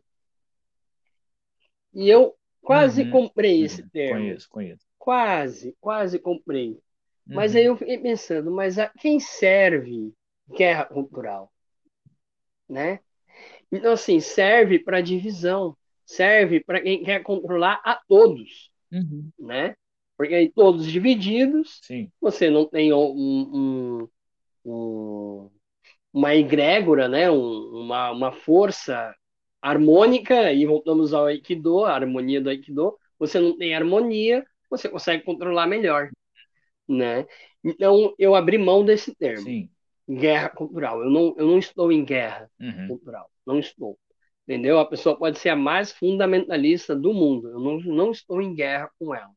E eu quase uhum, comprei uhum, esse termo. Conheço, conheço. Quase, quase comprei. Uhum. Mas aí eu fiquei pensando, mas a quem serve guerra cultural? Né? Então, assim, serve para divisão, serve para quem quer controlar a todos, uhum. né? Porque aí todos divididos, Sim. você não tem um, um, um, uma egrégora, né? uma, uma força harmônica, e voltamos ao Aikido, a harmonia do Aikido, você não tem harmonia, você consegue controlar melhor. Né? Então, eu abri mão desse termo. Sim. Guerra cultural. Eu não, eu não estou em guerra uhum. cultural. Não estou. Entendeu? A pessoa pode ser a mais fundamentalista do mundo. Eu não, não estou em guerra com ela.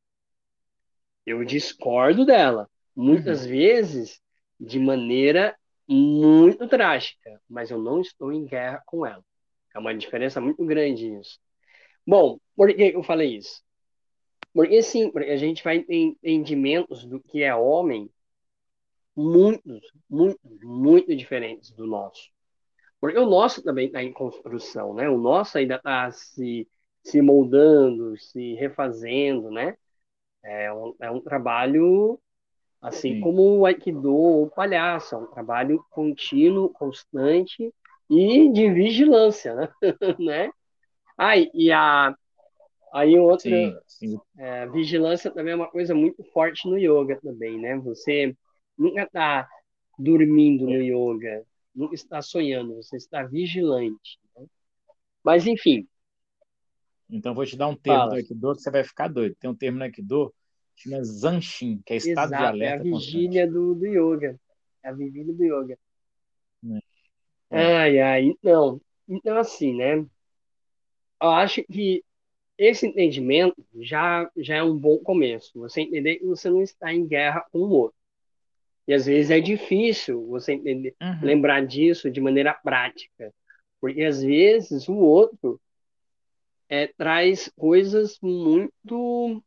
Eu discordo dela, muitas uhum. vezes de maneira muito drástica, mas eu não estou em guerra com ela. É uma diferença muito grande isso. Bom, por que eu falei isso? Porque sim, porque a gente vai ter entendimentos do que é homem muitos, muito, muito diferentes do nosso. Porque o nosso também está em construção, né? O nosso ainda está se, se moldando, se refazendo, né? É um, é um trabalho, assim Sim. como o Aikido ou o palhaço, é um trabalho contínuo, constante e de vigilância, né? né? Ah, e a, aí outra sim, sim. É, vigilância também é uma coisa muito forte no yoga também, né? Você nunca está dormindo no yoga, nunca está sonhando, você está vigilante. Né? Mas enfim, então vou te dar um termo Fala. do Aikido que você vai ficar doido. Tem um termo no Aikido que chama Zanshin, que é estado Exato, de alerta. É a vigília do, do yoga. É a vigília do yoga. É. Ai, ai, então, então assim, né? Eu acho que esse entendimento já, já é um bom começo. Você entender que você não está em guerra com o outro. E às vezes é difícil você entender, uhum. lembrar disso de maneira prática. Porque às vezes o outro é, traz coisas muito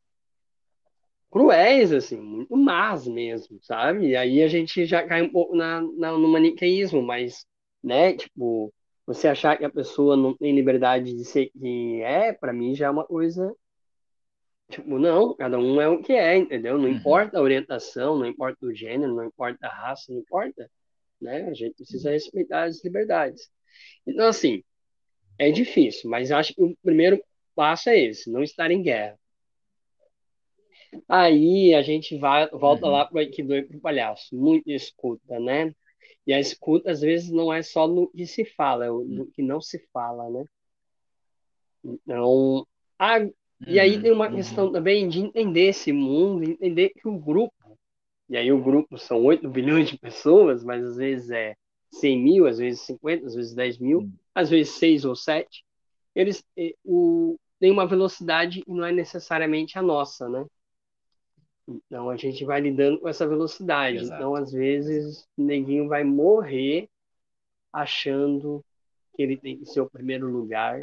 cruéis, assim, muito más mesmo, sabe? E aí a gente já cai um pouco na, na, no maniqueísmo, mas né? Tipo, você achar que a pessoa não tem liberdade de ser quem é, para mim já é uma coisa. Tipo, não, cada um é o que é, entendeu? Não uhum. importa a orientação, não importa o gênero, não importa a raça, não importa. Né? A gente precisa respeitar as liberdades. Então, assim, é difícil, mas acho que o primeiro passo é esse, não estar em guerra. Aí a gente vai, volta uhum. lá para o Aikido e para o palhaço. Muito escuta, né? E a escuta, às vezes, não é só no que se fala, é no que não se fala, né? Então, a... e aí tem uma uhum. questão também de entender esse mundo, entender que o grupo, e aí o grupo são 8 bilhões de pessoas, mas às vezes é 100 mil, às vezes 50, às vezes 10 mil, uhum. Às vezes 6 ou 7, eles o, tem uma velocidade e não é necessariamente a nossa, né? Então a gente vai lidando com essa velocidade. Exato. Então, às vezes, o neguinho vai morrer achando que ele tem que ser o primeiro lugar,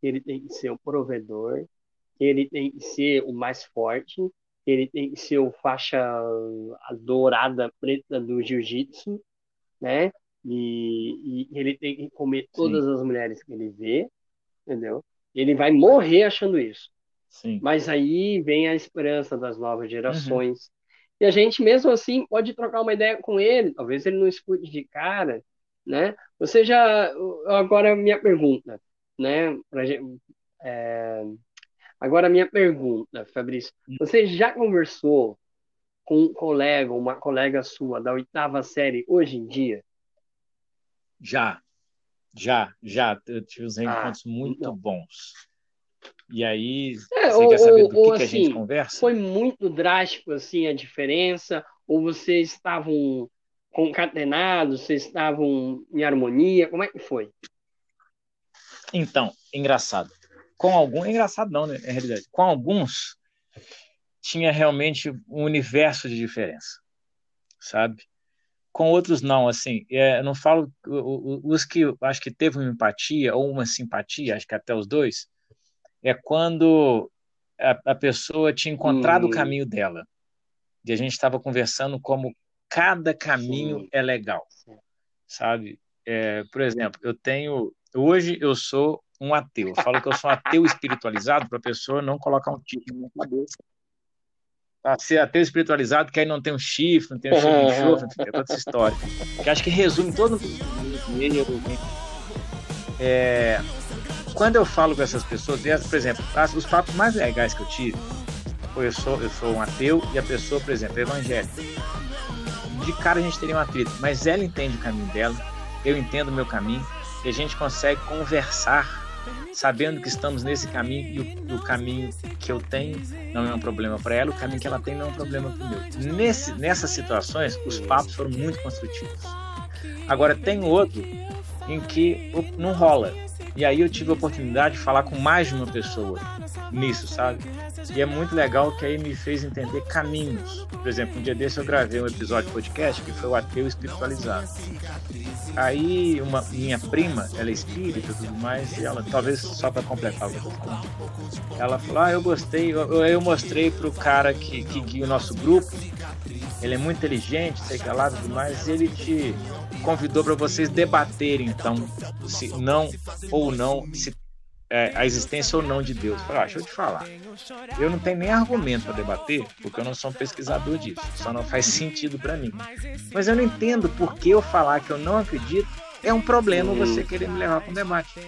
que ele tem que ser o provedor, que ele tem que ser o mais forte, que ele tem que ser o faixa dourada preta do jiu-jitsu, né? E, e, ele tem que comer todas Sim. as mulheres que ele vê, entendeu? Ele vai morrer achando isso. Sim. Mas aí vem a esperança das novas gerações. Uhum. E a gente, mesmo assim, pode trocar uma ideia com ele. Talvez ele não escute de cara, né? Você já... Agora, minha pergunta, né? Pra, é... Agora, minha pergunta, Fabrício. Hum. Você já conversou com um colega, uma colega sua da oitava série hoje em dia? Já, já, já. Eu tive uns ah, encontros ah, muito então. bons. E aí, é, você ou, quer saber do ou, que, que, a gente assim, conversa? Foi muito drástico assim a diferença? Ou vocês estavam concatenados, vocês estavam em harmonia? Como é que foi? Então, engraçado. Com alguns, engraçado não, né, na realidade. Com alguns tinha realmente um universo de diferença, sabe? Com outros não, assim, é, não falo os que acho que teve uma empatia ou uma simpatia, acho que até os dois, é quando a, a pessoa tinha encontrado hum. o caminho dela. E a gente estava conversando como cada caminho Sim. é legal, sabe? É, por exemplo, eu tenho. Hoje eu sou um ateu. Eu falo que eu sou um ateu espiritualizado para a pessoa não colocar um título na cabeça. Tá? Ser ateu espiritualizado que aí não tem um chifre, não tem um chifre de chofre, é toda essa história. Que acho que resume todo. É, quando eu falo com essas pessoas, por exemplo, os papos mais legais que eu tive, eu sou, eu sou um ateu e a pessoa, por exemplo, é evangélica. De cara a gente teria um atrito, mas ela entende o caminho dela, eu entendo o meu caminho, e a gente consegue conversar sabendo que estamos nesse caminho e o, o, caminho que eu tenho não é um problema para ela, o caminho que ela tem não é um problema para o meu. Nesse, nessas situações, os papos foram muito construtivos. Agora, tem outro em que não rola. E aí eu tive a oportunidade de falar com mais de uma pessoa nisso, sabe? E é muito legal que aí me fez entender caminhos. Por exemplo, um dia desse eu gravei um episódio de podcast que foi o ateu espiritualizado. Aí uma minha prima, ela é espírita e tudo mais, e ela, talvez só para completar o que eu tô falando, ela falou: Ah, eu gostei, eu, eu mostrei pro cara que, que guia o nosso grupo, ele é muito inteligente, sei que lá tudo mais, e ele te convidou para vocês debaterem, então, se não ou não, se é, a existência ou não de Deus. Eu falei, ah, deixa eu te falar. Eu não tenho nem argumento para debater, porque eu não sou um pesquisador disso. Só não faz sentido para mim. Mas eu não entendo por que eu falar que eu não acredito é um problema você querer me levar para um debate.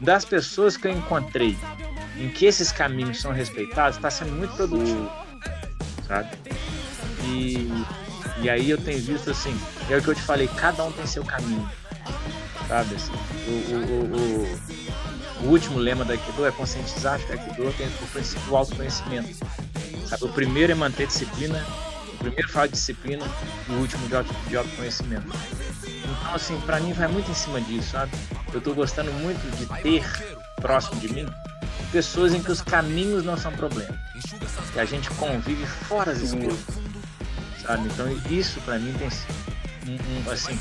Das pessoas que eu encontrei em que esses caminhos são respeitados, está sendo muito produtivo. Sabe? E e aí eu tenho visto assim, é o que eu te falei, cada um tem seu caminho. Sabe? Assim, o, o, o, o, último lema da Aikido é conscientizar que a Aikido tem o princípio do autoconhecimento. Sabe? O primeiro é manter disciplina, o primeiro fala de disciplina e o último de, auto, de autoconhecimento. Então, assim, para mim vai muito em cima disso, sabe? Eu tô gostando muito de ter próximo de mim pessoas em que os caminhos não são problema. Que a gente convive fora das escolas sabe? Então isso para mim tem um, um, assim,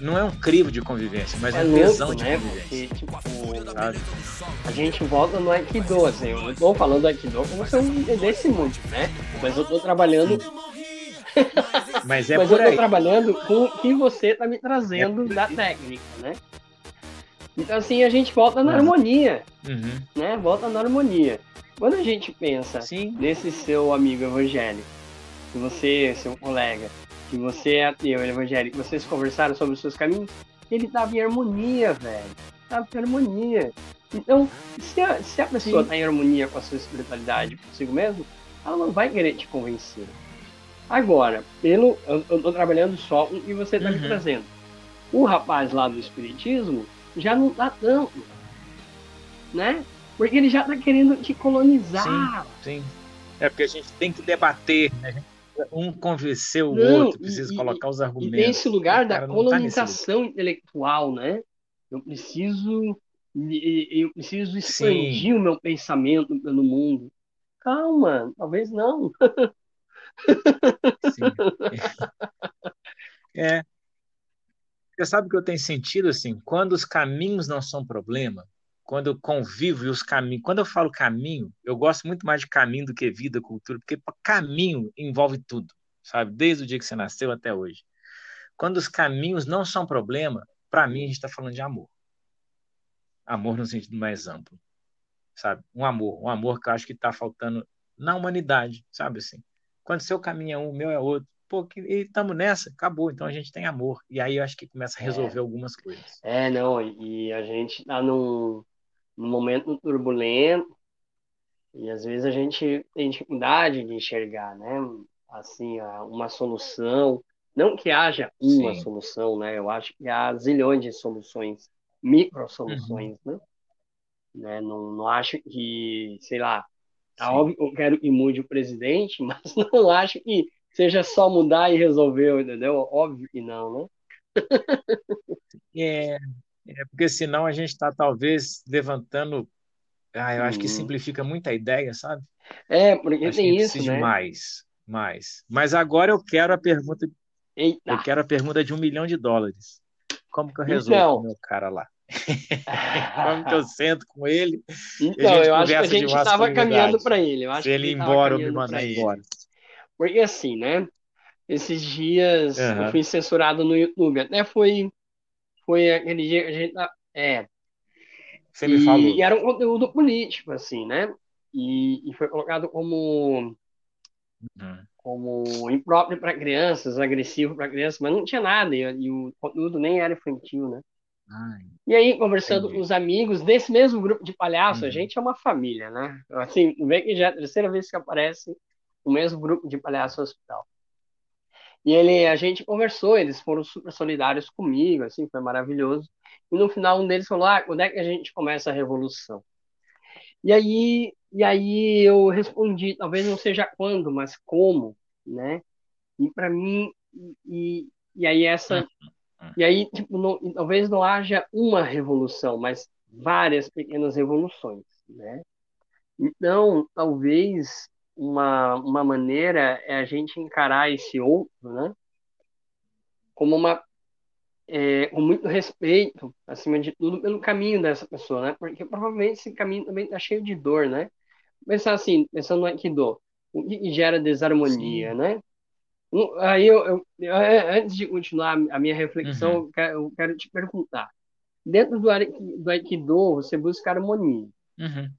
não é um crivo de convivência, mas é, é um tesão de né? convivência. Porque, tipo, sabe? a gente volta no Aikido, assim, eu tô falando do Aikido como se eu desse muito, né? Mas eu tô trabalhando Mas é Mas por eu tô aí. trabalhando com o que você tá me trazendo da técnica, né? Então assim a gente volta na Uhum. harmonia, Uhum. né? Volta na harmonia. Quando a gente pensa Sim. nesse seu amigo evangélico, que você, seu colega, que você é ateu, ele é evangélico, vocês conversaram sobre os seus caminhos, ele tava em harmonia, velho. Tava em harmonia. Então, se a, se a pessoa Sim. tá em harmonia com a sua espiritualidade, consigo mesmo, ela não vai querer te convencer. Agora, pelo, eu, eu tô trabalhando só que você tá me Uhum. trazendo. O rapaz lá do espiritismo já não tá tanto, né? Porque ele já tá querendo te colonizar. Sim. É porque a gente tem que debater, né? A gente- Um convencer o Não, outro, precisa e- colocar os E argumentos. tem esse lugar O da tá colonização intelectual, né? Eu preciso, e- e- eu preciso expandir o meu pensamento pelo mundo. Calma, talvez não. Sim. É. Você sabe que eu tenho sentido assim, quando os caminhos não são problema, quando eu convivo e os caminhos. Quando eu falo caminho, eu gosto muito mais de caminho do que vida, cultura, porque caminho envolve tudo, sabe? Desde o dia que você nasceu até hoje. Quando os caminhos não são problema, para mim a gente está falando de amor. Amor no sentido mais amplo, sabe? Um amor, um amor que eu acho que está faltando na humanidade, sabe assim? Quando seu caminho é um, o meu é outro, pô, estamos nessa, acabou, então a gente tem amor. E aí eu acho que começa a resolver É. algumas coisas. É, não, e a gente tá num, num momento turbulento e às vezes a gente tem dificuldade de enxergar, né? Assim, uma solução. Não que haja uma Sim. solução, né? Eu acho que há zilhões de soluções, micro soluções, né? Né? Não, não acho que, sei lá, Sim. óbvio que eu quero que mude o presidente, mas não acho que seja só mudar e resolver, entendeu? Óbvio que não, né? É, é porque senão a gente está talvez levantando. Ah, eu acho que Uhum. simplifica muito a ideia, sabe? É, porque Acho tem isso, né? mais, mais. Mas agora eu quero a pergunta, eu Eita! quero a pergunta de um milhão de dólares. Como que eu resolvo Então. com o meu cara lá? Como que eu sento com ele? Então, eu acho que a gente estava caminhando para ele. Eu acho Se que ele ir embora ou me mandar embora. Porque assim, né? Esses dias eu Aham. fui censurado no YouTube. Até foi, foi aquele dia que a gente. É. Você me e, falou. e era um conteúdo político, assim, né? E, e foi colocado como, Uhum. como impróprio para crianças, agressivo para crianças, mas não tinha nada. E, e o conteúdo nem era infantil, né? Ai, E aí, conversando Entendi. com os amigos desse mesmo grupo de palhaço, a Uhum. gente é uma família, né? Assim, vê que já é a terceira vez que aparece o mesmo grupo de palhaço no hospital. E ele, a gente conversou, eles foram super solidários comigo, assim, foi maravilhoso. E no final um deles falou: "Ah, quando é que a gente começa a revolução?" E aí, e aí eu respondi, talvez não seja quando, mas como, né? E para mim, e, e aí essa e aí, tipo, não, talvez não haja uma revolução, mas várias pequenas revoluções, né? Então, talvez uma, uma maneira é a gente encarar esse outro, né? Como uma é, com muito respeito, acima de tudo, pelo caminho dessa pessoa, né? Porque provavelmente esse caminho também está cheio de dor, né? Pensar assim, pensando no Aikido, o que gera desarmonia, Sim. né? Aí eu, eu- eu- antes de continuar a minha reflexão, Uhum. eu quero, eu quero te perguntar. Dentro do, do Aikido, você busca harmonia. Uhum.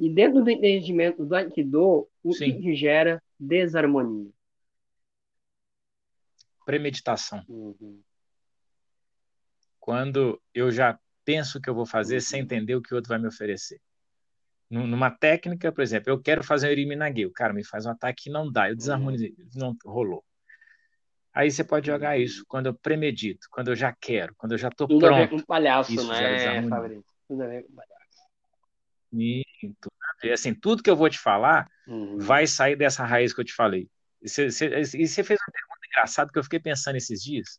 E dentro do entendimento do Aikido, o que Sim. que gera desarmonia? Premeditação. Uhum. Quando eu já penso o que eu vou fazer sem entender o que o outro vai me oferecer. Num- Numa técnica, por exemplo, eu quero fazer um Iriminage, o cara me faz um ataque e não dá, eu desarmonizei, não rolou. Aí você pode jogar isso quando eu premedito, quando eu já quero, quando eu já estou Tudo a ver pronto. com palhaço, Isso né. Fabrício? Tudo a ver com palhaço. Ver. Assim, tudo que eu vou te falar Uhum. vai sair dessa raiz que eu te falei. E você, fez uma pergunta engraçada que eu fiquei pensando esses dias.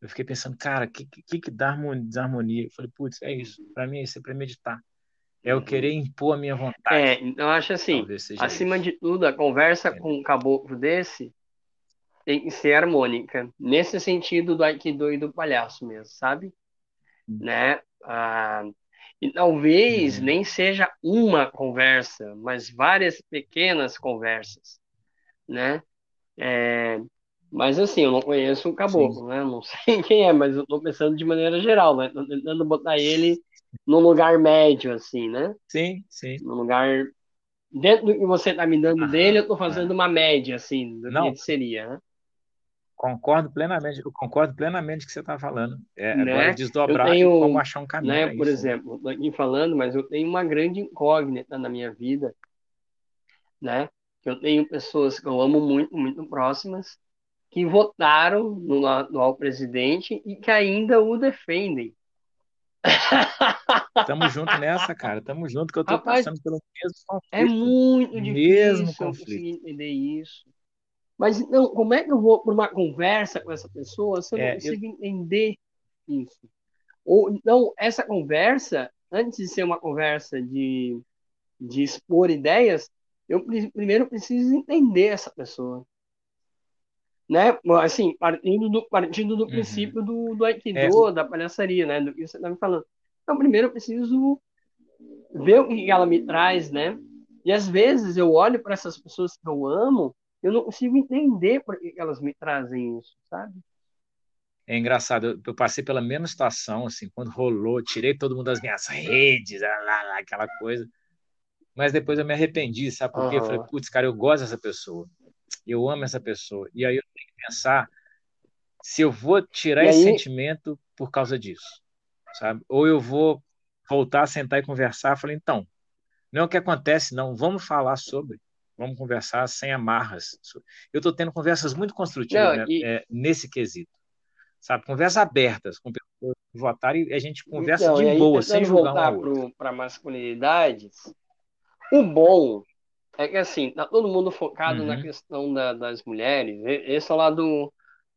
Eu fiquei pensando, cara, o que, que, que dá desarmonia? Eu falei, putz, é isso. Para mim é isso, é premeditar. É eu Uhum. querer impor a minha vontade. É, eu acho assim, acima isso. de tudo, a conversa Entendeu? com um caboclo desse tem que ser harmônica, nesse sentido do Aikido e do palhaço mesmo, sabe? Hum. Né? Ah, e talvez Uhum. nem seja uma conversa, mas várias pequenas conversas, né? É, Mas assim, eu não conheço o caboclo, Sim. né? Não sei quem é, mas eu tô pensando de maneira geral, né? Tô tentando botar ele num lugar médio, assim, né? Sim, sim. Num lugar. Dentro do que você tá me dando dele, eu tô fazendo é. uma média, assim, do não. que seria, né? Concordo plenamente, eu concordo plenamente com o que você está falando. É, né? Agora desdobrar tenho, como achar um caminho. Né, por exemplo, estou aqui falando, mas eu tenho uma grande incógnita na minha vida, né? Eu tenho pessoas que eu amo muito, muito próximas, que votaram no, atual presidente e que ainda o defendem. Tamo junto nessa, cara. Tamo junto, que eu tô Rapaz, passando pelo mesmo conflito. É muito difícil mesmo conflito. entender isso. Mas então, como é que eu vou para uma conversa com essa pessoa se eu é, não consigo eu... entender isso? Ou então, essa conversa, antes de ser uma conversa de, de expor ideias, eu primeiro preciso entender essa pessoa. Né? Assim, partindo do, partindo do uhum. princípio do, do Aikido, é. da palhaçaria, né? Do que você está me falando. Então, primeiro eu preciso ver o que ela me traz, né? E às vezes eu olho para essas pessoas que eu amo eu não consigo entender por que elas me trazem isso, sabe? É engraçado, eu, passei pela mesma situação, assim, quando rolou, tirei todo mundo das minhas redes, lá, lá, aquela coisa. Mas depois eu me arrependi, sabe por quê? Uhum. Eu falei, putz, cara, eu gosto dessa pessoa. Eu amo essa pessoa. E aí eu tenho que pensar se eu vou tirar esse sentimento por causa disso, sabe? Ou eu vou voltar, sentar e conversar. Falei, então, não é o que acontece, não. Vamos falar sobre. Vamos conversar sem amarras. Eu estou tendo conversas muito construtivas Não, né? e... é, nesse quesito. Sabe? Conversas abertas com pessoas que votaram e a gente conversa então, de boa, sem julgar um Para masculinidades, o bom é que assim, tá todo mundo focado uhum. na questão da, das mulheres. Esse é o lado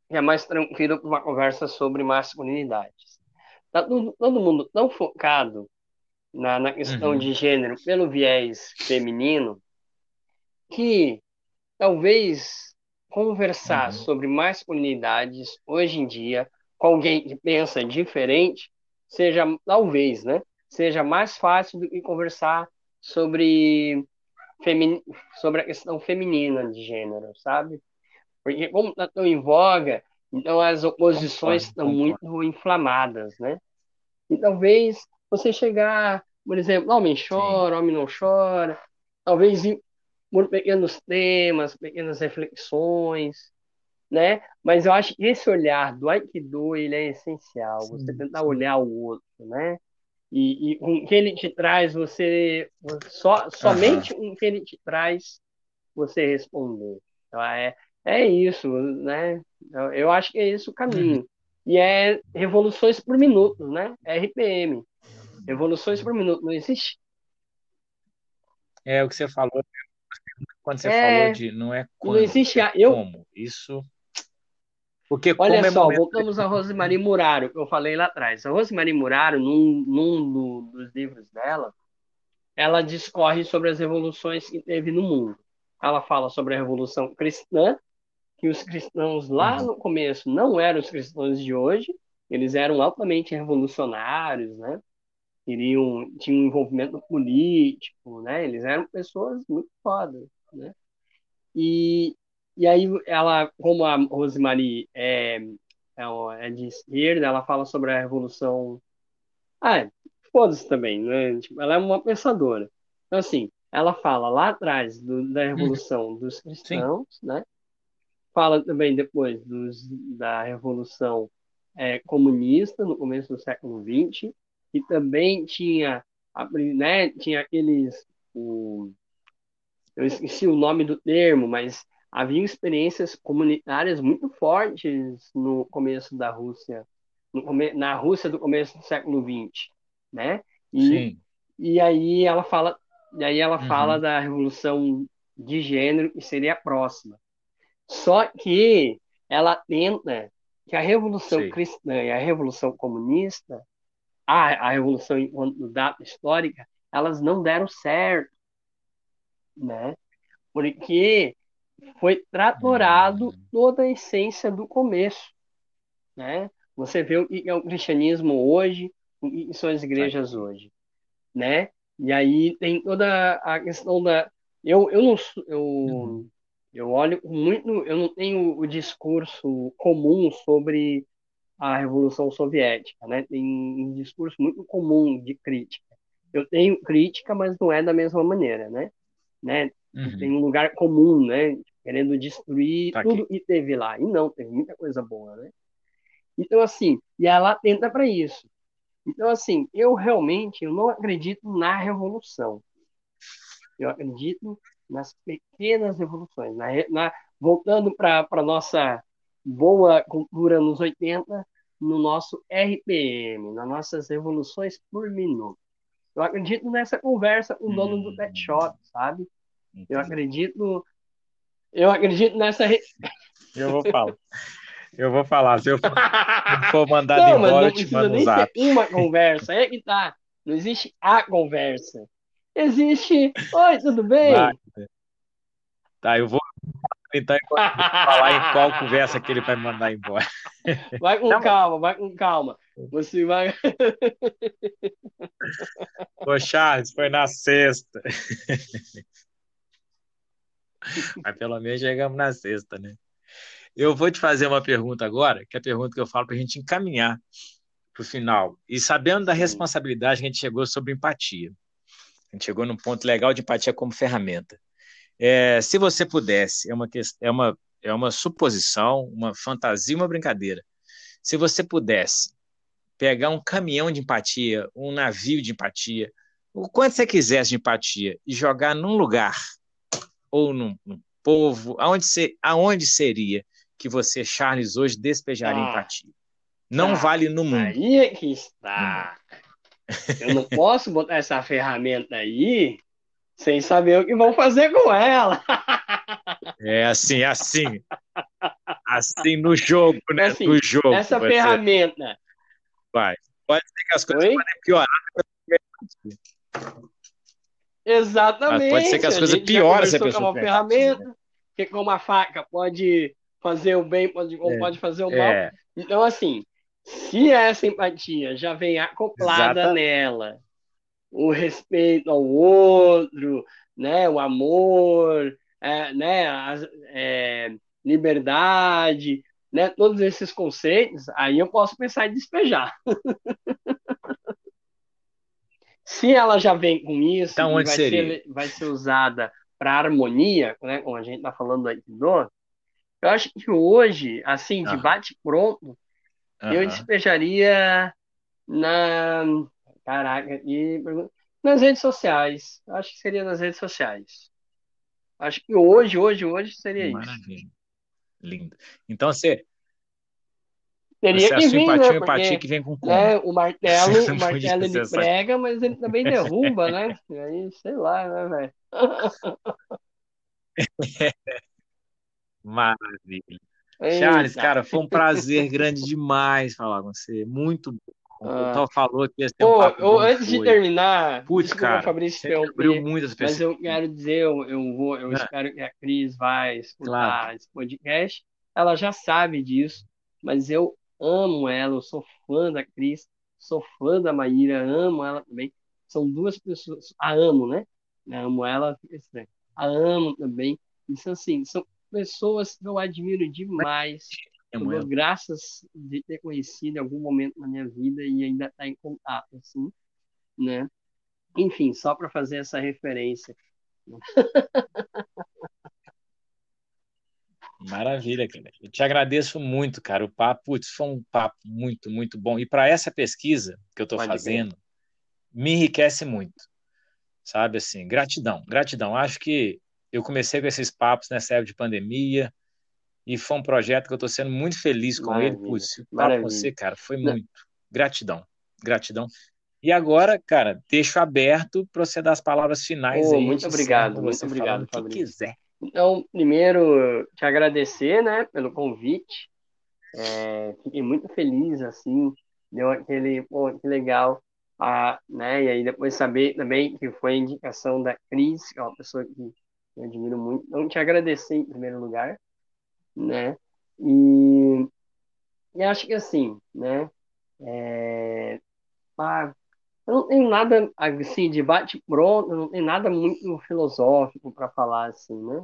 que é mais tranquilo para uma conversa sobre masculinidades. Tá todo, todo mundo tão focado na, na questão uhum. de gênero pelo viés feminino que talvez conversar uhum. sobre masculinidades hoje em dia com alguém que pensa diferente seja talvez, né, seja mais fácil do que conversar sobre sobre a questão feminina de gênero, sabe? Porque como está tão em voga, então as oposições estão muito inflamadas, né? E talvez você chegar, por exemplo, homem chora, Sim. homem não chora, talvez por pequenos temas, pequenas reflexões, né? Mas eu acho que esse olhar do Aikido ele é essencial. Sim, você tentar sim. olhar o outro, né? E, e com o que ele te traz, você só somente com o que ele te traz, você responder. Então, é é isso, né? Eu, eu acho que é esse o caminho. Uhum. E é revoluções por minuto, né? RPM. Revoluções por minuto, não existe. É o que você falou, quando você é... falou de não é quando, não existe a... eu... como. Isso. Porque Olha é só, momento... voltamos a Rosemary Muraro, que eu falei lá atrás. A Rosemary Muraro, num, num dos livros dela, ela discorre sobre as revoluções que teve no mundo. Ela fala sobre a Revolução Cristã, que os cristãos lá uhum. no começo não eram os cristãos de hoje, eles eram altamente revolucionários, né? Iriam, tinham um envolvimento político, né? Eles eram pessoas muito fodas né? E, e aí ela, como a Rosemary é, é, é de esquerda, ela fala sobre a revolução. Ah, foda-se também, né? Tipo, ela é uma pensadora. Então, assim, ela fala lá atrás do, da revolução dos cristãos, Sim. né? Fala também depois dos, da revolução é, comunista no começo do século XX e também tinha, né, tinha aqueles o, eu esqueci o nome do termo, mas havia experiências comunitárias muito fortes no começo da Rússia, come, na Rússia do começo do século XX, né? E, Sim. e aí ela fala, e aí ela uhum. fala da revolução de gênero que seria a próxima. Só que ela tenta que a revolução Sim. cristã e a revolução comunista, a, a revolução enquanto data histórica, elas não deram certo né? Porque foi tratorado toda a essência do começo, né? Você vê o que é o cristianismo hoje, o que são as igrejas hoje, né? E aí tem toda a questão da eu eu não eu. Eu olho muito, eu não tenho o discurso comum sobre a Revolução Soviética, né? Tem um discurso muito comum de crítica. Eu tenho crítica, mas não é da mesma maneira, né? Né? Uhum. Tem um lugar comum, né? Querendo destruir tá tudo que teve lá. E não, teve muita coisa boa, né? Então, assim, e ela tenta para isso. Então, assim, eu realmente eu não acredito na revolução. Eu acredito nas pequenas revoluções. Na, na, voltando para a nossa boa cultura nos 80, no nosso RPM, nas nossas revoluções por minuto. Eu acredito nessa conversa com o dono do pet shop, sabe? Eu acredito. Eu acredito nessa. Eu vou falar. Eu vou falar. Se eu for, for mandado não, embora, eu te mando um zap. Uma conversa, é que tá. Não existe a conversa. Existe. Oi, tudo bem? Vai. Tá, eu vou tentar falar em qual conversa que ele vai mandar embora. Vai com não, calma, vai com calma. Você vai. Ô, Charles, foi na sexta. Mas pelo menos chegamos na sexta, né? Eu vou te fazer uma pergunta agora, que é a pergunta que eu falo para a gente encaminhar para o final. E sabendo da responsabilidade que a gente chegou sobre empatia. A gente chegou num ponto legal de empatia como ferramenta. É, se você pudesse, é uma, é, uma, é uma suposição, uma fantasia, uma brincadeira. Se você pudesse pegar um caminhão de empatia, um navio de empatia, o quanto você quisesse de empatia, e jogar num lugar, ou num, num povo, aonde, aonde seria que você, Charles, hoje despejaria ah, empatia? Não tá. vale no mundo. Aí é que está. Eu não posso botar essa ferramenta aí sem saber o que vão fazer com ela. É assim, assim. Assim no jogo, né? Assim, no jogo. Essa ferramenta. Vai. Pode ser que as coisas Oi? podem piorar. Exatamente. Mas pode ser que as coisas piorem se a pessoa. uma ferramenta, né? que com uma faca pode fazer o bem, pode, é, ou pode fazer o mal. É. Então, assim, se essa empatia já vem acoplada nela, o respeito ao outro, né, o amor, é, né, a, é, liberdade, né, todos esses conceitos, aí eu posso pensar em despejar. Se ela já vem com isso, então, vai, ser, vai ser usada para harmonia, né, como a gente está falando aí do, eu acho que hoje, assim, de bate pronto, eu despejaria na Caraca, e nas redes sociais. Acho que seria nas redes sociais. Acho que hoje, hoje, hoje seria Maravilha. isso. Lindo. Então você. Teria você que vir, né? empatia que vem com como? É, o martelo, o martelo ele prega, mas ele também derruba, né? E aí, sei lá, né, velho? Maravilha. Charles, cara, foi um prazer grande demais falar com você. Muito bom. Ah. Então falou que ia ter um papo Antes de terminar, Putz, cara, Fabrício abriu muitas pessoas. Mas eu quero dizer, eu, eu vou, eu é. espero que a Cris vai escutar claro. esse podcast. Ela já sabe disso, mas eu amo ela, eu sou fã da Cris, sou fã da Maíra, amo ela também. São duas pessoas, a amo, né? amo ela, a amo também. Isso assim, são pessoas que eu admiro demais. Eu dou graças de ter conhecido em algum momento na minha vida e ainda estar tá em contato, assim, né? Enfim, só para fazer essa referência. Maravilha, cara. Eu te agradeço muito, cara. O papo, putz, foi um papo muito, muito bom. E para essa pesquisa que eu estou fazendo, me enriquece muito. Sabe assim, gratidão, gratidão. Acho que eu comecei com esses papos nessa época de pandemia, e foi um projeto que eu estou sendo muito feliz com Maravilha. ele. Putz, para você, cara, foi muito. Gratidão, gratidão. E agora, cara, deixo aberto para você dar as palavras finais oh, aí. Muito obrigado, muito obrigado, o que quiser. Então, primeiro, te agradecer, né, pelo convite. É, fiquei muito feliz, assim, deu aquele, pô, que legal. Ah, né, e aí depois saber também que foi a indicação da Cris, que é uma pessoa que eu admiro muito. Então, te agradecer em primeiro lugar né? E, e acho que assim, né? É, eu não tenho nada assim de bate pronto, não tem nada muito filosófico para falar assim, né?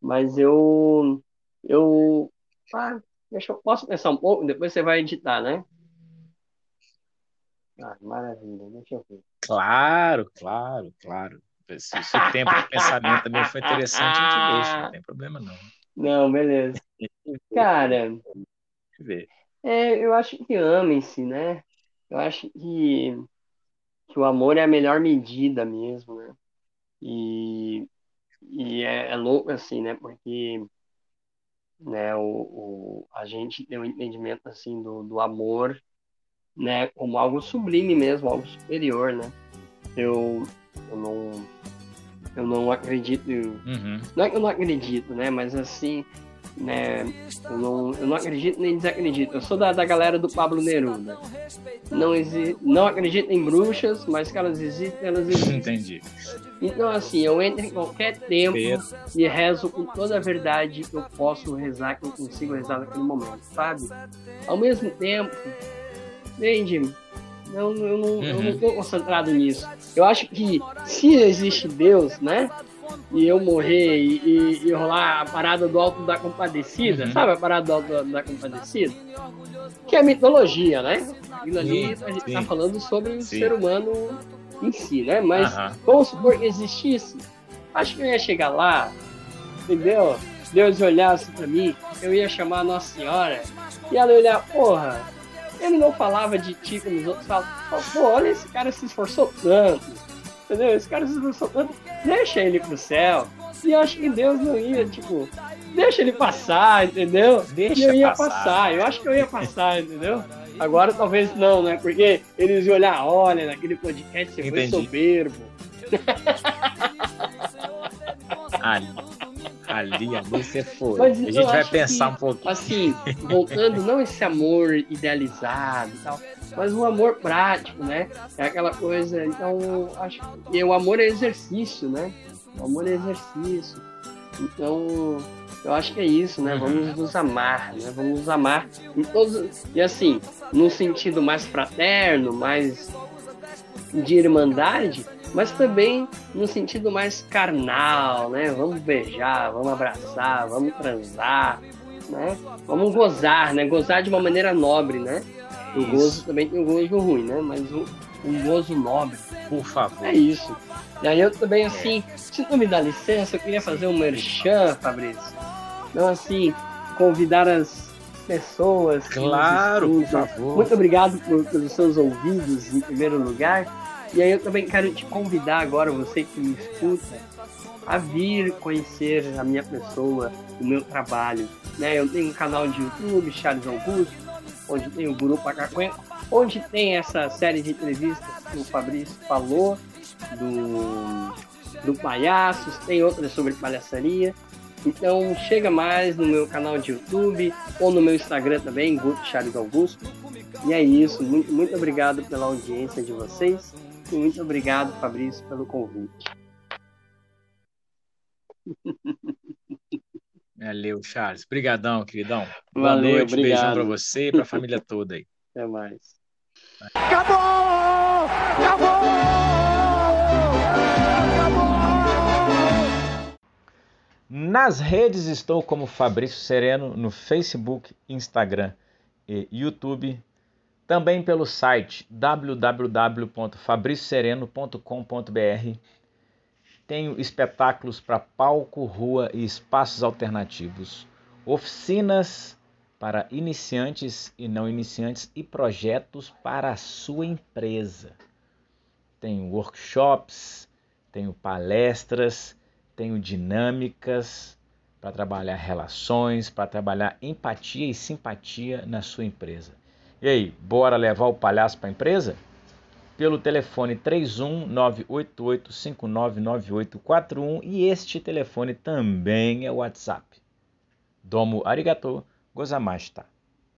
Mas eu. Eu. Ah, deixa eu. Posso pensar um pouco? Depois você vai editar, né? Ah, maravilha, deixa eu ver. Claro, claro, claro. Se, se o tempo de pensamento também foi interessante, a gente deixa, não tem problema não. Não, beleza. Cara, Deixa eu ver. é, eu acho que amem-se, né? Eu acho que, que o amor é a melhor medida mesmo, né? E, e é, é louco assim, né? Porque né, o, o, a gente tem um entendimento assim do, do amor, né? Como algo sublime mesmo, algo superior, né? Eu, eu não eu não acredito Uhum. Não é que eu não acredito, né? Mas assim, né? Eu não, eu não acredito nem desacredito. Eu sou da, da galera do Pablo Neruda. Não, exi não acredito em bruxas, mas que elas existem, elas existem. Entendi. Então, assim, eu entro em qualquer tempo Pedro. e rezo com toda a verdade que eu posso rezar, que eu consigo rezar naquele momento, sabe? Ao mesmo tempo, entende? Eu, eu, não, eu não Uhum. tô concentrado nisso. Eu acho que se existe Deus, né? E eu morrer e, e, e rolar a parada do alto da compadecida, Uhum. sabe a parada do alto da, da compadecida? Que é mitologia, né? Aquilo ali a gente sim. tá falando sobre o ser humano em si, né? Mas Aham. vamos supor que existisse. Acho que eu ia chegar lá, entendeu? Deus olhasse pra mim, eu ia chamar a Nossa Senhora e ela ia olhar, porra, ele não falava de ti como os outros falam. Pô, olha, esse cara se esforçou tanto, entendeu? Esse cara se esforçou tanto, deixa ele pro céu. E eu acho que Deus não ia, tipo, deixa ele passar, entendeu? Deixa e eu ia passar. passar, eu acho que eu ia passar, entendeu? Agora talvez não, né? Porque eles iam olhar, olha, naquele podcast você foi soberbo. Ali, ali a você foi. Mas a eu gente vai pensar que- um pouquinho. assim, voltando, não esse amor idealizado e tal, mas um amor prático, né? É aquela coisa, então, acho que o amor é exercício, né? O amor é exercício. Então, eu acho que é isso, né? Uhum. Vamos nos amar, né? Vamos nos amar em todos, e assim, num sentido mais fraterno, mais de irmandade, mas também no sentido mais carnal, né? Vamos beijar, vamos abraçar, vamos transar, né? Vamos gozar, né? Gozar de uma maneira nobre, né? O gozo também tem o gozo ruim, né? Mas o, o gozo nobre. Por favor. É isso. E aí eu também, assim, se tu me dá licença, eu queria fazer um merchan, Fabrício. Então, assim, convidar as pessoas. Claro, por favor. Muito obrigado por- pelos seus ouvidos, em primeiro lugar. E aí eu também quero te convidar agora, você que me escuta, a vir conhecer a minha pessoa, o meu trabalho. Né? Eu tenho um canal de YouTube, Charles Augusto, onde tem o Guru Pacacué, onde tem essa série de entrevistas que o Fabrício falou, do, do Palhaços, tem outras sobre palhaçaria. Então chega mais no meu canal de YouTube ou no meu Instagram também, Guto Charles Augusto. E é isso, muito, muito obrigado pela audiência de vocês muito obrigado, Fabrício, pelo convite. Valeu, Charles. Obrigadão, queridão. Boa Valeu, noite, beijão obrigado. pra você e pra família toda aí. Até mais. Acabou! Acabou! Nas redes estou como Fabrício Sereno no Facebook, Instagram e YouTube. Também pelo site www.fabriciosereno.com.br. Tenho espetáculos para palco, rua e espaços alternativos. Oficinas para iniciantes e não iniciantes e projetos para a sua empresa. Tenho workshops, tenho palestras, tenho dinâmicas para trabalhar relações, para trabalhar empatia e simpatia na sua empresa. E aí, bora levar o palhaço para a empresa? Pelo telefone 31988599841 e este telefone também é o WhatsApp. Domo arigato, gozamashita.